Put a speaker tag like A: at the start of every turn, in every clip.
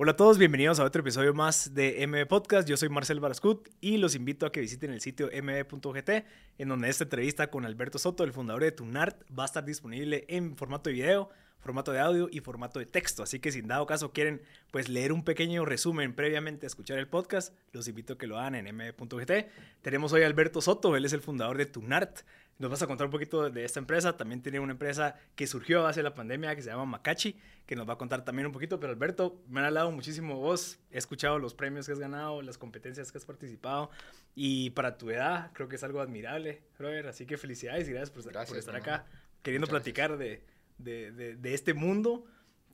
A: Hola a todos, bienvenidos a otro episodio más de MB Podcast. Yo soy Marcel Barascut y los invito a que visiten el sitio mb.gt, en donde esta entrevista con Alberto Soto, el fundador de Tunart, va a estar disponible en formato de video, formato de audio y formato de texto. Así que si en dado caso quieren pues leer un pequeño resumen previamente a escuchar el podcast, los invito a que lo hagan en mb.gt. Tenemos hoy a Alberto Soto, él es el fundador de Tunart. Nos vas a contar un poquito de esta empresa. También tiene una empresa que surgió hace la pandemia que se llama Macachi, que nos va a contar también un poquito. Pero Alberto, me han hablado muchísimo vos. He escuchado los premios que has ganado, las competencias que has participado. Y para tu edad, creo que es algo admirable, brother. Así que felicidades y gracias por, estar acá queriendo platicar de, de, de, este mundo.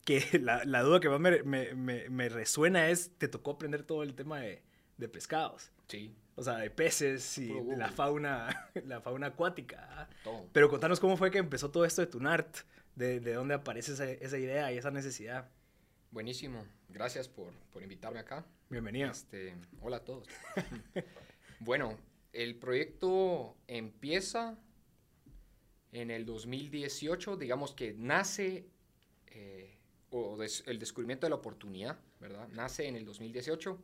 A: Que la, la duda que más me, me, me, resuena es: te tocó aprender todo el tema de, de pescados.
B: Sí.
A: O sea, de peces y de la fauna, la fauna acuática. Todo. Pero contanos cómo fue que empezó todo esto de Tunart, de, de dónde aparece esa, esa, idea y esa necesidad.
B: Buenísimo, gracias por, por invitarme acá.
A: Bienvenido.
B: Este, hola a todos. bueno, el proyecto empieza en el 2018, digamos que nace, eh, o el descubrimiento de la oportunidad, ¿verdad? Nace en el 2018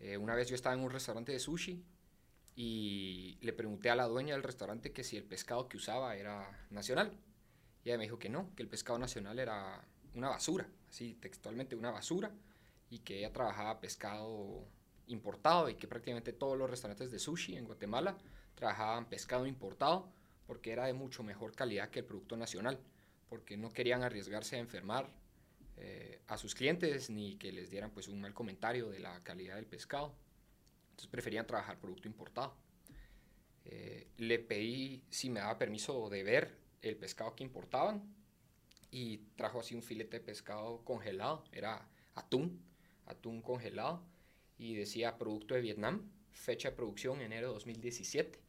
B: eh, una vez yo estaba en un restaurante de sushi y le pregunté a la dueña del restaurante que si el pescado que usaba era nacional. Y ella me dijo que no, que el pescado nacional era una basura, así textualmente una basura, y que ella trabajaba pescado importado y que prácticamente todos los restaurantes de sushi en Guatemala trabajaban pescado importado porque era de mucho mejor calidad que el producto nacional, porque no querían arriesgarse a enfermar eh, a sus clientes ni que les dieran pues un mal comentario de la calidad del pescado. Entonces preferían trabajar producto importado. Eh, le pedí si me daba permiso de ver el pescado que importaban y trajo así un filete de pescado congelado, era atún, atún congelado y decía producto de Vietnam, fecha de producción enero de 2017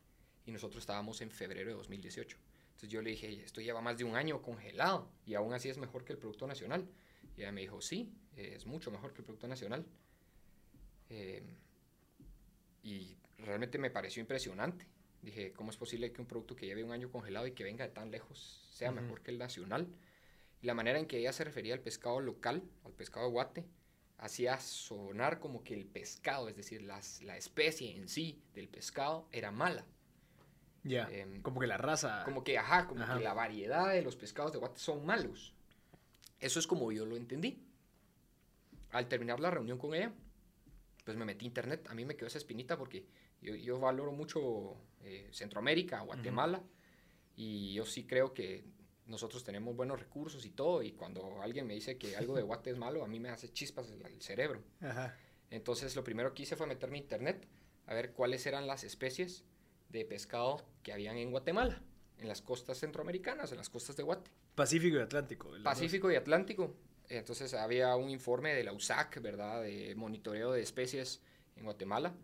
B: y nosotros estábamos en febrero de 2018. Entonces yo le dije, esto lleva más de un año congelado y aún así es mejor que el producto nacional. Y ella me dijo, sí, es mucho mejor que el Producto Nacional. Eh, y realmente me pareció impresionante. Dije, ¿cómo es posible que un producto que lleve un año congelado y que venga de tan lejos sea mejor que el nacional? Y la manera en que ella se refería al pescado local, al pescado de guate, hacía sonar como que el pescado, es decir, las, la especie en sí del pescado era mala.
A: Ya, em, como que la raza.
B: Como que, ajá, como que la variedad de los pescados de guate son malos. Eso es como yo lo entendí. Al terminar la reunión con ella, pues me metí a internet. A mí me quedó esa espinita porque yo, yo valoro mucho eh, Centroamérica, Guatemala, y yo sí creo que nosotros tenemos buenos recursos y todo, y cuando alguien me dice que algo de Guate es malo, a mí me hace chispas el, el cerebro. Entonces lo primero que hice fue meterme a internet a ver cuáles eran las especies de pescado que habían en Guatemala, en las costas centroamericanas, en las costas de Guate.
A: Pacífico y Atlántico.
B: Pacífico y Atlántico. Entonces había un informe de la USAC, ¿verdad?, de monitoreo de especies en Guatemala.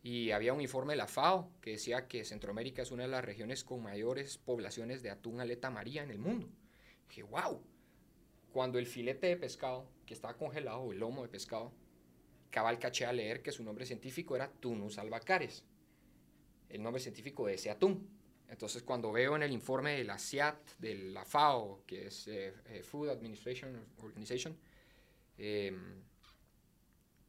B: Y había un informe de la FAO que decía que Centroamérica es una de las regiones con mayores poblaciones de atún aleta maría en el mundo. dije, wow. Cuando el filete de pescado, que estaba congelado, o el lomo de pescado, cabal caché a leer que su nombre científico era Tunus albacares, el nombre científico de ese atún. Entonces, cuando veo en el informe de la CIAT, de la FAO, que es eh, eh, Food Administration Organization, em,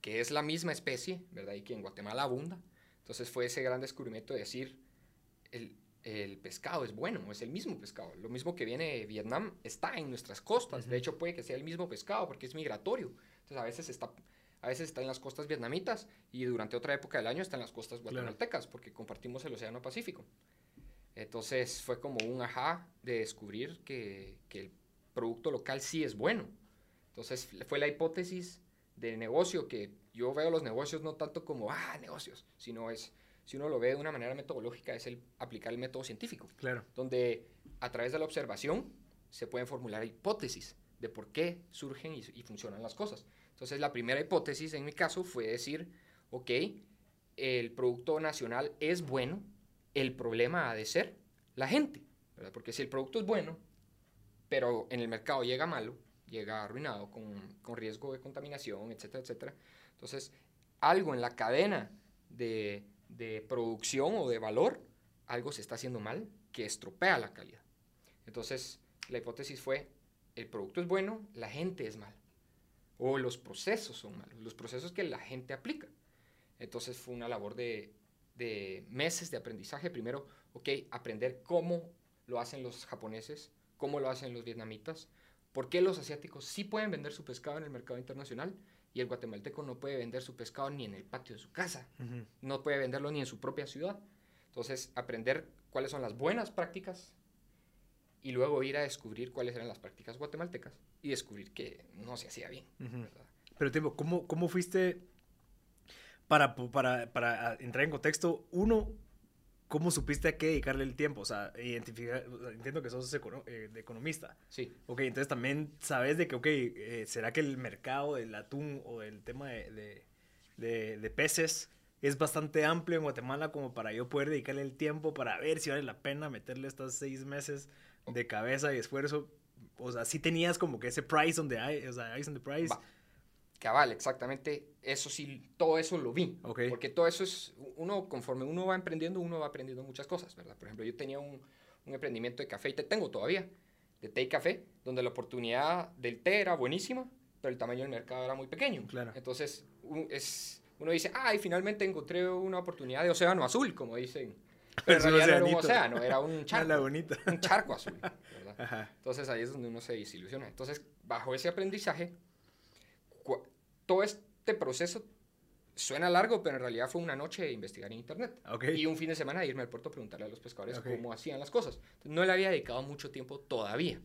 B: que es la misma especie, ¿verdad? Y que en Guatemala abunda. Entonces fue ese gran descubrimiento de decir, el, el, pescado es bueno, es el mismo pescado. Lo mismo que viene de Vietnam está en nuestras costas. De hecho, puede que sea el mismo pescado porque es migratorio. Entonces, a veces está, a veces está en las costas vietnamitas y durante otra época del año está en las costas guatemaltecas porque compartimos el Océano Pacífico. Entonces fue como un ajá de descubrir que, que, el producto local sí es bueno. Entonces fue la hipótesis de negocio que yo veo los negocios no tanto como, ah, negocios, sino es, si uno lo ve de una manera metodológica, es el aplicar el método científico.
A: Claro.
B: Donde a través de la observación se pueden formular hipótesis de por qué surgen y, y funcionan las cosas. Entonces la primera hipótesis en mi caso fue decir, ok, el producto nacional es bueno, el problema ha de ser la gente. Porque si el producto es bueno, pero en el mercado llega malo, llega arruinado, con, con riesgo de contaminación, etcétera, etcétera, entonces algo en la cadena de, de producción o de valor, algo se está haciendo mal que estropea la calidad. Entonces, la hipótesis fue, el producto es bueno, la gente es mal. o los procesos son malos, los procesos que la gente aplica. Entonces fue una labor de, de meses de aprendizaje. Primero, ok, aprender cómo lo hacen los japoneses, cómo lo hacen los vietnamitas, por qué los asiáticos sí pueden vender su pescado en el mercado internacional y el guatemalteco no puede vender su pescado ni en el patio de su casa, no puede venderlo ni en su propia ciudad. Entonces, aprender cuáles son las buenas prácticas y luego ir a descubrir cuáles eran las prácticas guatemaltecas y descubrir que no se hacía bien.
A: Pero, Timo, ¿cómo, ¿cómo fuiste para, para, para entrar en contexto? Uno, ¿cómo supiste a qué dedicarle el tiempo? O sea, identificar, entiendo que sos eh, de economista.
B: Sí.
A: Ok, entonces también sabes de que, ok, eh, ¿será que el mercado del atún o del tema de, de, de, peces es bastante amplio en Guatemala como para yo poder dedicarle el tiempo para ver si vale la pena meterle estos seis meses de cabeza y esfuerzo? O sea, sí tenías como que ese price donde hay, o sea, eyes on the price.
B: Cabal, exactamente. Eso sí, todo eso lo vi. Porque todo eso es, uno, conforme uno va emprendiendo, uno va aprendiendo muchas cosas, ¿verdad? Por ejemplo, yo tenía un, un emprendimiento de café y te tengo todavía, de té y café, donde la oportunidad del té era buenísima, pero el tamaño del mercado era muy pequeño.
A: Claro.
B: Entonces, es, uno dice, ay, finalmente encontré una oportunidad de océano azul, como dicen. Pero en realidad no era un océano, era un charco. Un charco azul, ¿verdad? Entonces ahí es donde uno se desilusiona. Entonces, bajo ese aprendizaje, todo este proceso suena largo, pero en realidad fue una noche de investigar en internet. Y un fin de semana de irme al puerto a preguntarle a los pescadores cómo hacían las cosas. no le había dedicado mucho tiempo todavía.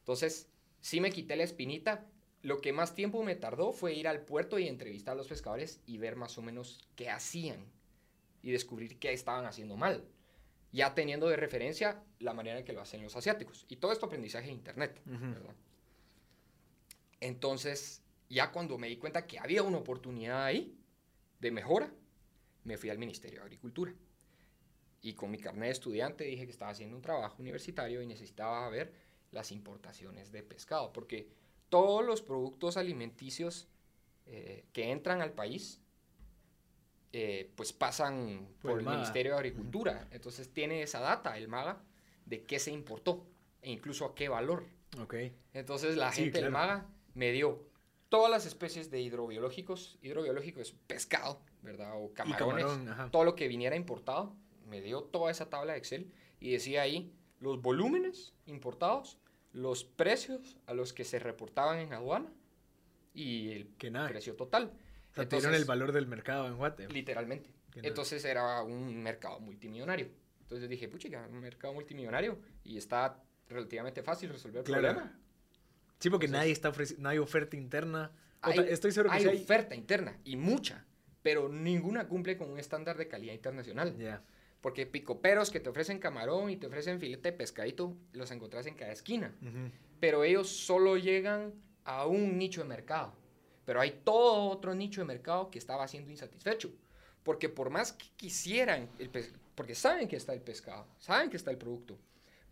B: Entonces, sí me quité la espinita. Lo que más tiempo me tardó fue ir al puerto y entrevistar a los pescadores y ver más o menos qué hacían y descubrir qué estaban haciendo mal. Ya teniendo de referencia la manera en que lo hacen los asiáticos. Y todo esto aprendizaje de internet, Entonces, ya cuando me di cuenta que había una oportunidad ahí de mejora, me fui al Ministerio de Agricultura. Y con mi carnet de estudiante dije que estaba haciendo un trabajo universitario y necesitaba ver las importaciones de pescado, porque todos los productos alimenticios eh, que entran al país, eh, pues pasan por, el, Ministerio de Agricultura. Entonces tiene esa data, el MAGA, de qué se importó e incluso a qué valor.
A: Okay.
B: Entonces la gente del MAGA me dio todas las especies de hidrobiológicos, hidrobiológico es pescado, ¿verdad? O camarones, todo lo que viniera importado, me dio toda esa tabla de Excel y decía ahí los volúmenes importados, los precios a los que se reportaban en aduana y el precio total.
A: O sea, Entonces, el valor del mercado en Guate.
B: Literalmente. Entonces era un mercado multimillonario. Entonces dije, puchica, un mercado multimillonario y está relativamente fácil resolver el problema.
A: Sí, porque nadie está no hay oferta interna.
B: Hay, Estoy seguro que hay, hay oferta interna y mucha, pero ninguna cumple con un estándar de calidad internacional.
A: Ya.
B: Porque picoperos que te ofrecen camarón y te ofrecen filete de pescadito, los encontrás en cada esquina. Pero ellos solo llegan a un nicho de mercado. Pero hay todo otro nicho de mercado que estaba siendo insatisfecho. Porque por más que quisieran, el porque saben que está el pescado, saben que está el producto,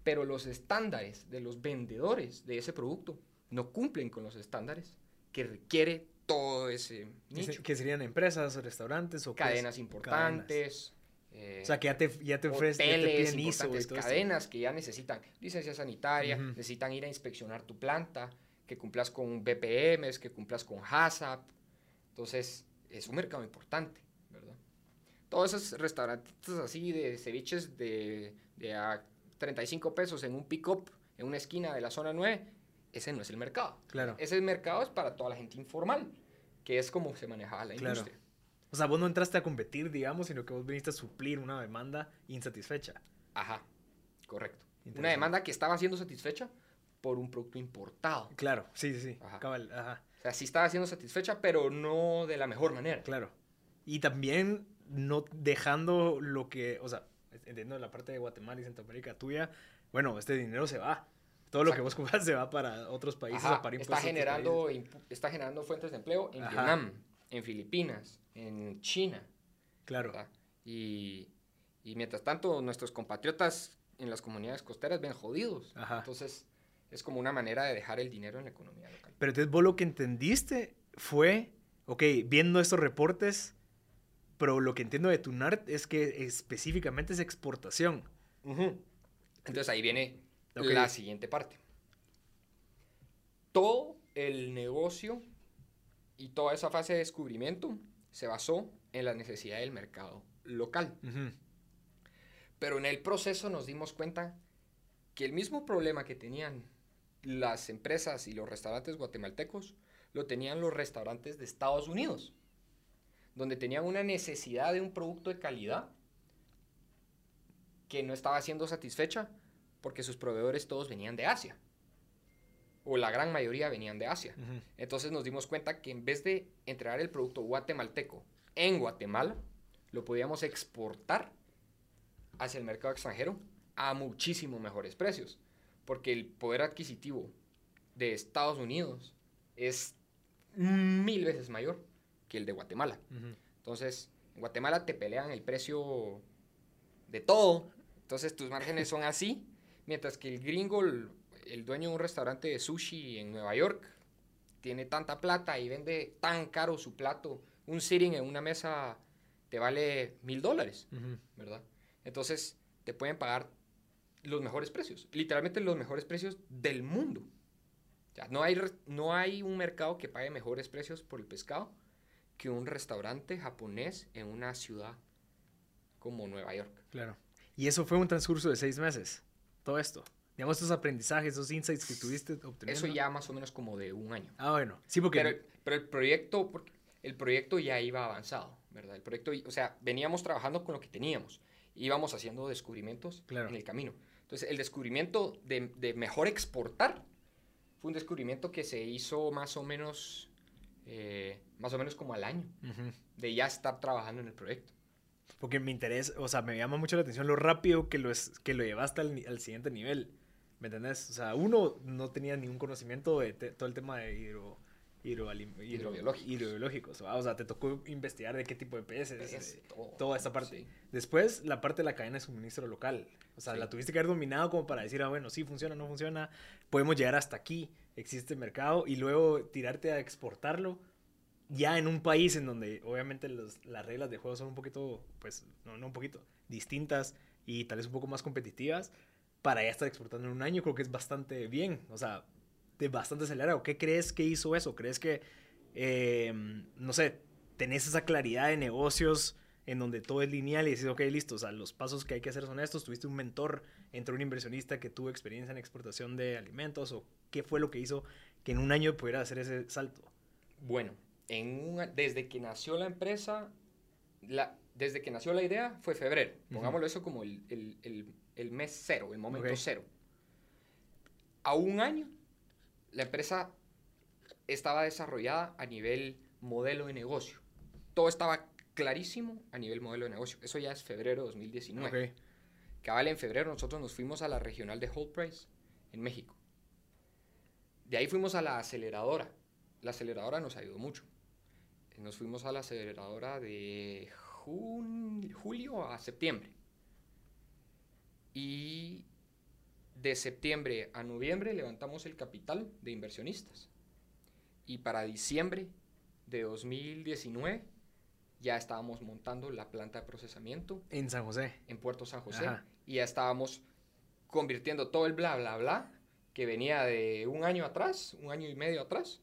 B: pero los estándares de los vendedores de ese producto no cumplen con los estándares que requiere todo ese nicho.
A: Que serían empresas, restaurantes o
B: cadenas importantes.
A: Eh, o sea, que ya te, ya te ofrecen
B: hoteles, importantes, cadenas que ya necesitan licencia sanitaria, necesitan ir a inspeccionar tu planta, que cumplas con BPMs, que cumplas con HACCP. Entonces, es un mercado importante, ¿verdad? Todos esos restaurantes así de ceviches de, de a 35 pesos en un pick-up en una esquina de la zona 9, ese no es el mercado.
A: Claro.
B: Ese mercado es para toda la gente informal, que es como se manejaba la industria.
A: O sea, vos no entraste a competir, digamos, sino que vos viniste a suplir una demanda insatisfecha.
B: Ajá, correcto. Una demanda que estaba siendo satisfecha por un producto importado.
A: Claro, sí, sí, sí. Ajá. Ajá.
B: O sea, sí estaba siendo satisfecha, pero no de la mejor manera.
A: Claro. Y también no dejando lo que, o sea, entiendo la parte de Guatemala y Centroamérica tuya, bueno, este dinero se va. Todo lo que vos cobras se va para otros países para
B: está generando, está generando fuentes de empleo en Vietnam, en Filipinas, en China.
A: Claro.
B: Y, y, mientras tanto, nuestros compatriotas en las comunidades costeras ven jodidos. Entonces, es como una manera de dejar el dinero en la economía local.
A: Pero entonces vos lo que entendiste fue, ok, viendo estos reportes, pero lo que entiendo de Tunart es que específicamente es exportación.
B: Entonces ahí viene la siguiente parte. Todo el negocio Y toda esa fase de descubrimiento se basó en la necesidad del mercado local. Pero en el proceso nos dimos cuenta que el mismo problema que tenían las empresas y los restaurantes guatemaltecos lo tenían los restaurantes de Estados Unidos, donde tenían una necesidad de un producto de calidad que no estaba siendo satisfecha porque sus proveedores todos venían de Asia, o la gran mayoría venían de Asia. Entonces nos dimos cuenta que en vez de entregar el producto guatemalteco en Guatemala, lo podíamos exportar hacia el mercado extranjero a muchísimo mejores precios. Porque el poder adquisitivo de Estados Unidos es mil veces mayor que el de Guatemala. Entonces, en Guatemala te pelean el precio de todo. Entonces, tus márgenes son así. Mientras que el gringo, el, el dueño de un restaurante de sushi en Nueva York, tiene tanta plata y vende tan caro su plato. Un sitting en una mesa te vale mil dólares. ¿verdad? Entonces, te pueden pagar los mejores precios. Literalmente los mejores precios del mundo. O sea, no hay, no hay un mercado que pague mejores precios por el pescado que un restaurante japonés en una ciudad como Nueva York.
A: Claro. Y eso fue un transcurso de seis meses. Todo esto. Digamos, estos aprendizajes, esos insights que tuviste obteniendo.
B: Eso ya más o menos como de un año.
A: Ah, bueno. Sí, porque.
B: Pero, pero el proyecto, el proyecto ya iba avanzado, ¿verdad? El proyecto, o sea, veníamos trabajando con lo que teníamos, íbamos haciendo descubrimientos
A: Claro.
B: en el camino. Entonces, el descubrimiento de, de mejor exportar fue un descubrimiento que se hizo más o menos, eh, más o menos como al año de ya estar trabajando en el proyecto.
A: Porque me interesa, o sea, me llama mucho la atención lo rápido que lo, es, que lo llevaste al, al siguiente nivel. ¿Me entendés? O sea, uno no tenía ningún conocimiento de te- todo el tema de hidro, hidroalim- hidro-
B: Hidrobiológicos.
A: hidrobiológicos. O sea, te tocó investigar de qué tipo de peces,
B: Es todo,
A: toda esta parte.
B: sí.
A: Después, la parte de la cadena de suministro local. O sea,
B: Sí.
A: la tuviste que haber dominado como para decir, ah, bueno, sí, funciona, no funciona. Podemos llegar hasta aquí, existe mercado, y luego tirarte a exportarlo ya en un país en donde obviamente los- las reglas de juego son un poquito, pues, no, no un poquito, distintas y tal vez un poco más competitivas, para ya estar exportando en un año creo que es bastante bien, o sea, de bastante acelerado. ¿Qué crees que hizo eso? ¿Crees que, eh, no sé, tenés esa claridad de negocios en donde todo es lineal y dices, ok, listo, o sea, los pasos que hay que hacer son estos? ¿Tuviste un mentor entre un inversionista que tuvo experiencia en exportación de alimentos? ¿O qué fue lo que hizo que en un año pudiera hacer ese salto?
B: Bueno, en un a- desde que nació la empresa, la, desde que nació la idea fue febrero. Pongámoslo eso como el, el- el- el mes cero, el momento
A: Ok.
B: cero. A un año, la empresa estaba desarrollada a nivel modelo de negocio. Todo estaba clarísimo a nivel modelo de negocio. Eso ya es febrero de 2019.
A: Ok.
B: Cabal, en febrero nosotros nos fuimos a la regional de Whole Price en México. De ahí fuimos a la aceleradora. La aceleradora nos ayudó mucho. Nos fuimos a la aceleradora de jun- julio a septiembre. Y de septiembre a noviembre levantamos el capital de inversionistas. Y para diciembre de 2019 ya estábamos montando la planta de procesamiento
A: En San José.
B: en Puerto San José
A: Ajá.
B: y ya estábamos convirtiendo todo el bla, bla, bla que venía de un año atrás, un año y medio atrás,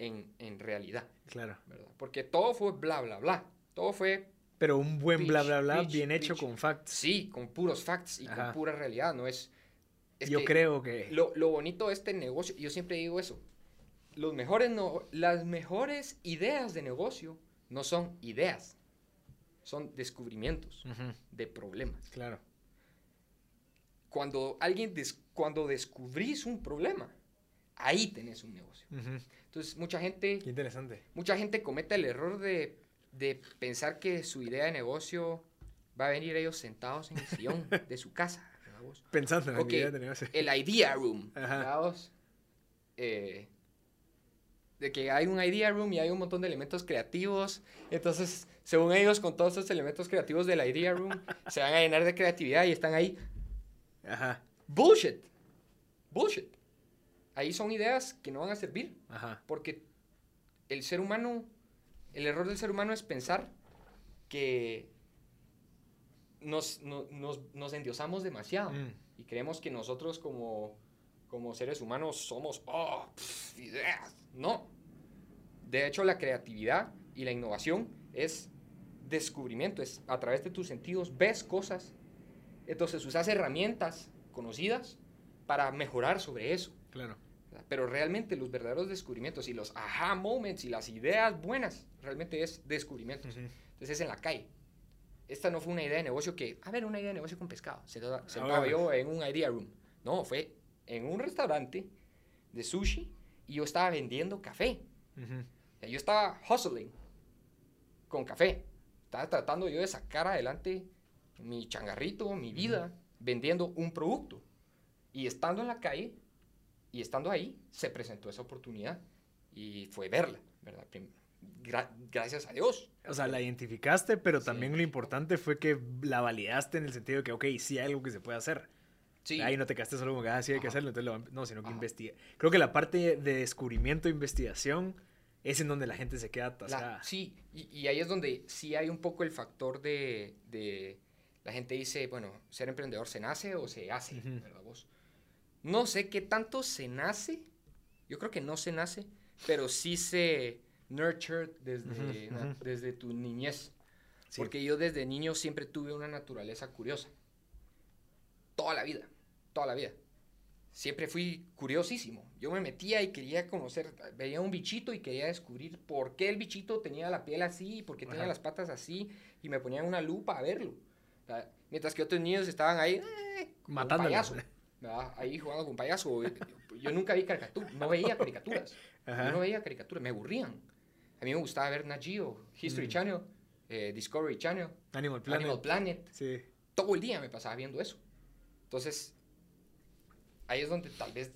B: en, en realidad,
A: Claro.
B: ¿verdad? Porque todo fue bla, bla, bla. Todo fue,
A: Pero un buen bla,
B: Pitch,
A: bla, bla,
B: pitch,
A: bien hecho
B: pitch.
A: con facts.
B: sí, con puros facts y
A: Ajá.
B: con pura realidad, no es... es
A: Yo
B: que
A: creo que...
B: Lo, lo bonito de este negocio, yo siempre digo eso, los mejores no, las mejores ideas de negocio no son ideas, son descubrimientos
A: Ujú,
B: de problemas.
A: Claro.
B: cuando alguien des- cuando descubrís un problema, ahí tenés un negocio.
A: Ujú.
B: Entonces, mucha gente,
A: Qué interesante.
B: mucha gente comete el error de, de pensar que su idea de negocio va a venir ellos sentados en el sillón de su casa. ¿verdad?
A: Pensando en la idea de negocio.
B: El idea room.
A: Ajá.
B: Eh, de que hay un idea room y hay un montón de elementos creativos. Entonces, según ellos, con todos esos elementos creativos del idea room, se van a llenar de creatividad y están ahí
A: Ajá.
B: Bullshit. Bullshit. Ahí son ideas que no van a servir.
A: Ajá.
B: Porque el ser humano, el error del ser humano es pensar que nos, no- nos, nos endiosamos demasiado.
A: Mm.
B: Y creemos que nosotros como, como seres humanos somos, oh, pff, ideas. No. De hecho, la creatividad y la innovación es descubrimiento, es a través de tus sentidos ves cosas, entonces usas herramientas conocidas para mejorar sobre eso.
A: Claro.
B: Pero realmente los verdaderos descubrimientos y los aha moments y las ideas buenas, realmente es descubrimientos. Entonces es en la calle. Esta no fue una idea de negocio que, a ver, una idea de negocio con pescado. Se sentaba yo en un idea room. No, fue en un restaurante de sushi y yo estaba vendiendo café. yo estaba hustling con café. Estaba tratando yo de sacar adelante mi changarrito, mi vida, vendiendo un producto. Y estando en la calle y estando ahí, se presentó esa oportunidad y fue verla, ¿verdad? gracias a Dios.
A: O sea, la identificaste, pero también lo importante fue que la validaste en el sentido de que, ok, sí hay algo que se puede hacer. Sí. Ahí no te quedaste solo como que, ah, sí hay que hacerlo, entonces no, sino que investiga. Creo que la parte de descubrimiento e investigación es en donde la gente se queda atascada.
B: sí, y, ahí es donde sí hay un poco el factor de, de, la gente dice, bueno, ser emprendedor se nace o se hace, ¿verdad vos? No sé qué tanto se nace, yo creo que no se nace, pero sí se nurtured desde, desde tu niñez. Porque yo desde niño siempre tuve una naturaleza curiosa. Toda la vida, toda la vida. Siempre fui curiosísimo. Yo me metía y quería conocer, veía un bichito y quería descubrir por qué el bichito tenía la piel así, por qué tenía las patas así, y me ponía una lupa a verlo. Mientras que otros niños estaban ahí eh,
A: payaso,
B: ahí jugando con payaso. Yo nunca vi caricaturas, no veía caricaturas. Yo no veía caricaturas, me aburrían. A mí me gustaba ver Nat Geo, History mm. Channel, eh, Discovery Channel,
A: Animal Planet.
B: Animal Planet. Sí. Todo el día me pasaba viendo eso. Entonces, ahí es donde tal vez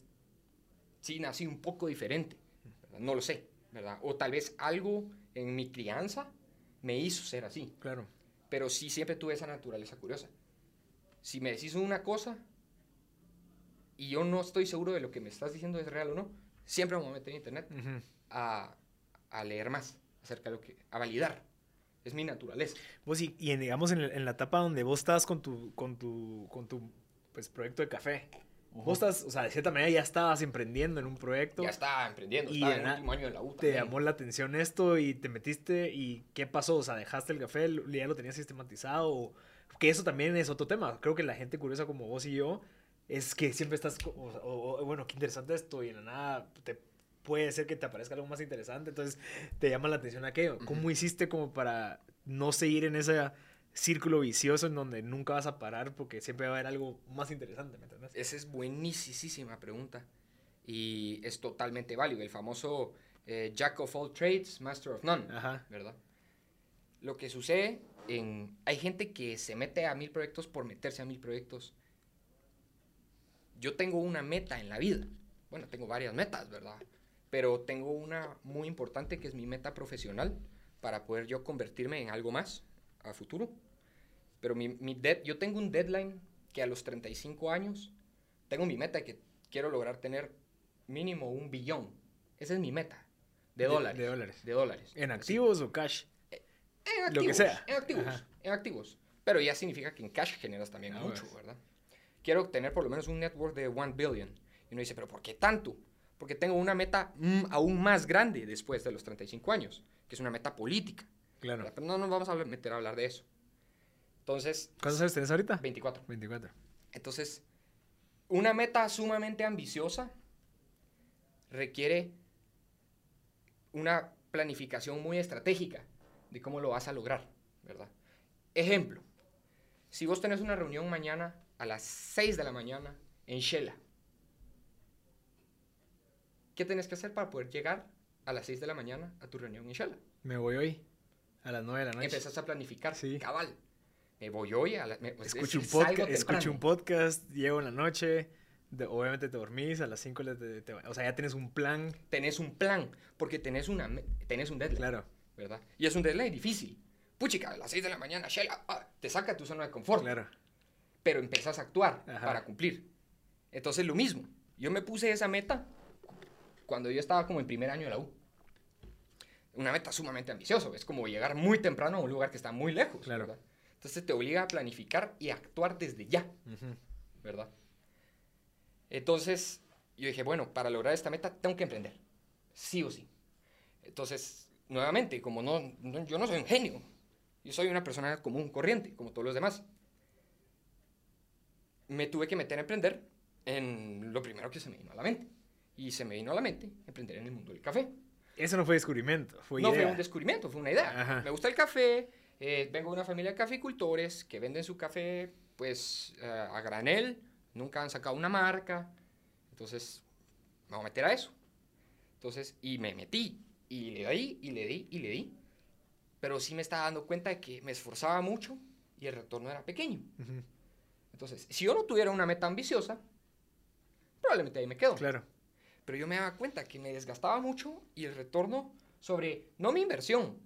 B: sí nací un poco diferente. No lo sé, ¿verdad? O tal vez algo en mi crianza me hizo ser así.
A: Claro.
B: Pero sí siempre tuve esa naturaleza curiosa. Si me decís una cosa y yo no estoy seguro de lo que me estás diciendo es real o no, siempre me voy a meter en internet a a leer más acerca de lo que, a validar. Es mi naturaleza.
A: Vos y, y digamos en, en, la etapa donde vos estás con tu, con tu, con tu pues, proyecto de café, Vos estás, o sea, de cierta manera ya estabas emprendiendo en un proyecto.
B: Ya estaba emprendiendo, y estaba en el último año de la U.
A: Te llamó la atención esto y te metiste y ¿qué pasó? O sea, dejaste el café, ya lo tenías sistematizado. que eso también es otro tema. Creo que la gente curiosa como vos y yo es que siempre estás, o, bueno, qué interesante esto y en la nada te puede ser que te aparezca algo más interesante, entonces te llama la atención aquello. ¿Cómo hiciste como para no seguir en ese círculo vicioso en donde nunca vas a parar porque siempre va a haber algo más interesante, ¿me entiendes?
B: Esa es buenísima pregunta y es totalmente válido, el famoso eh, Jack of all trades, master of none, ¿verdad? Lo que sucede en... Hay gente que se mete a mil proyectos por meterse a mil proyectos. Yo tengo una meta en la vida. Bueno, tengo varias metas, ¿verdad? pero tengo una muy importante que es mi meta profesional para poder yo convertirme en algo más a futuro. Pero mi, mi yo tengo un deadline que a los 35 años tengo mi meta que quiero lograr tener mínimo un billón. Esa es mi meta. De, dólares.
A: De dólares.
B: De dólares.
A: ¿En activos o cash?
B: Eh, en activos. Lo que sea. En activos. En activos. Pero ya significa que en cash generas también ah, mucho, ¿verdad? Quiero tener por lo menos un network de 1 billion. Y uno dice, ¿pero por qué tanto? porque tengo una meta mm, aún más grande después de los 35 años, que es una meta política.
A: Claro.
B: Pero no nos vamos a meter a hablar de eso. Entonces...
A: ¿Cuántos años tienes ahorita?
B: 24.
A: 24.
B: Entonces, una meta sumamente ambiciosa requiere una planificación muy estratégica de cómo lo vas a lograr, ¿verdad? Ejemplo, si vos tenés una reunión mañana a las 6 de la mañana en Shela, ¿Qué tienes que hacer para poder llegar a las 6 de la mañana a tu reunión, Inshallah?
A: Me voy hoy, a las 9 de la noche.
B: Empezás a planificar, sí. cabal. Me voy hoy a la,
A: pues, escucho, un podcast, escucho un podcast, llego en la noche, obviamente te dormís, a las 5 o sea, ya tienes un plan.
B: Tenés un plan, porque tenés, una, tenés un deadline.
A: Claro.
B: ¿Verdad? Y es un deadline difícil. Puchica, a las 6 de la mañana, Shela, ah, te saca tu zona de confort.
A: Claro.
B: Pero empezás a actuar para cumplir. Entonces, lo mismo. Yo me puse esa meta cuando yo estaba como en primer año de la U. Una meta sumamente ambiciosa, es como llegar muy temprano a un lugar que está muy lejos,
A: claro.
B: ¿verdad? Entonces te obliga a planificar y actuar desde ya, ¿verdad? Entonces yo dije, bueno, para lograr esta meta tengo que emprender, sí o sí. Entonces, nuevamente, como no, no- yo no soy un genio, yo soy una persona común, corriente, como todos los demás. Me tuve que meter a emprender en lo primero que se me vino a la mente. Y se me vino a la mente emprender en el mundo del café.
A: Eso no fue descubrimiento, fue
B: no
A: idea.
B: fue un descubrimiento, fue una idea.
A: Ajá.
B: Me gusta el café, eh, vengo de una familia de caficultores que venden su café pues eh, a granel, nunca han sacado una marca, entonces me voy a meter a eso. Entonces, y me metí, y le di, y le di, y le di, pero sí me estaba dando cuenta de que me esforzaba mucho y el retorno era pequeño.
A: Ujú,
B: Entonces, si yo no tuviera una meta ambiciosa, probablemente ahí me quedo.
A: Claro.
B: Pero yo me daba cuenta que me desgastaba mucho y el retorno sobre, no mi inversión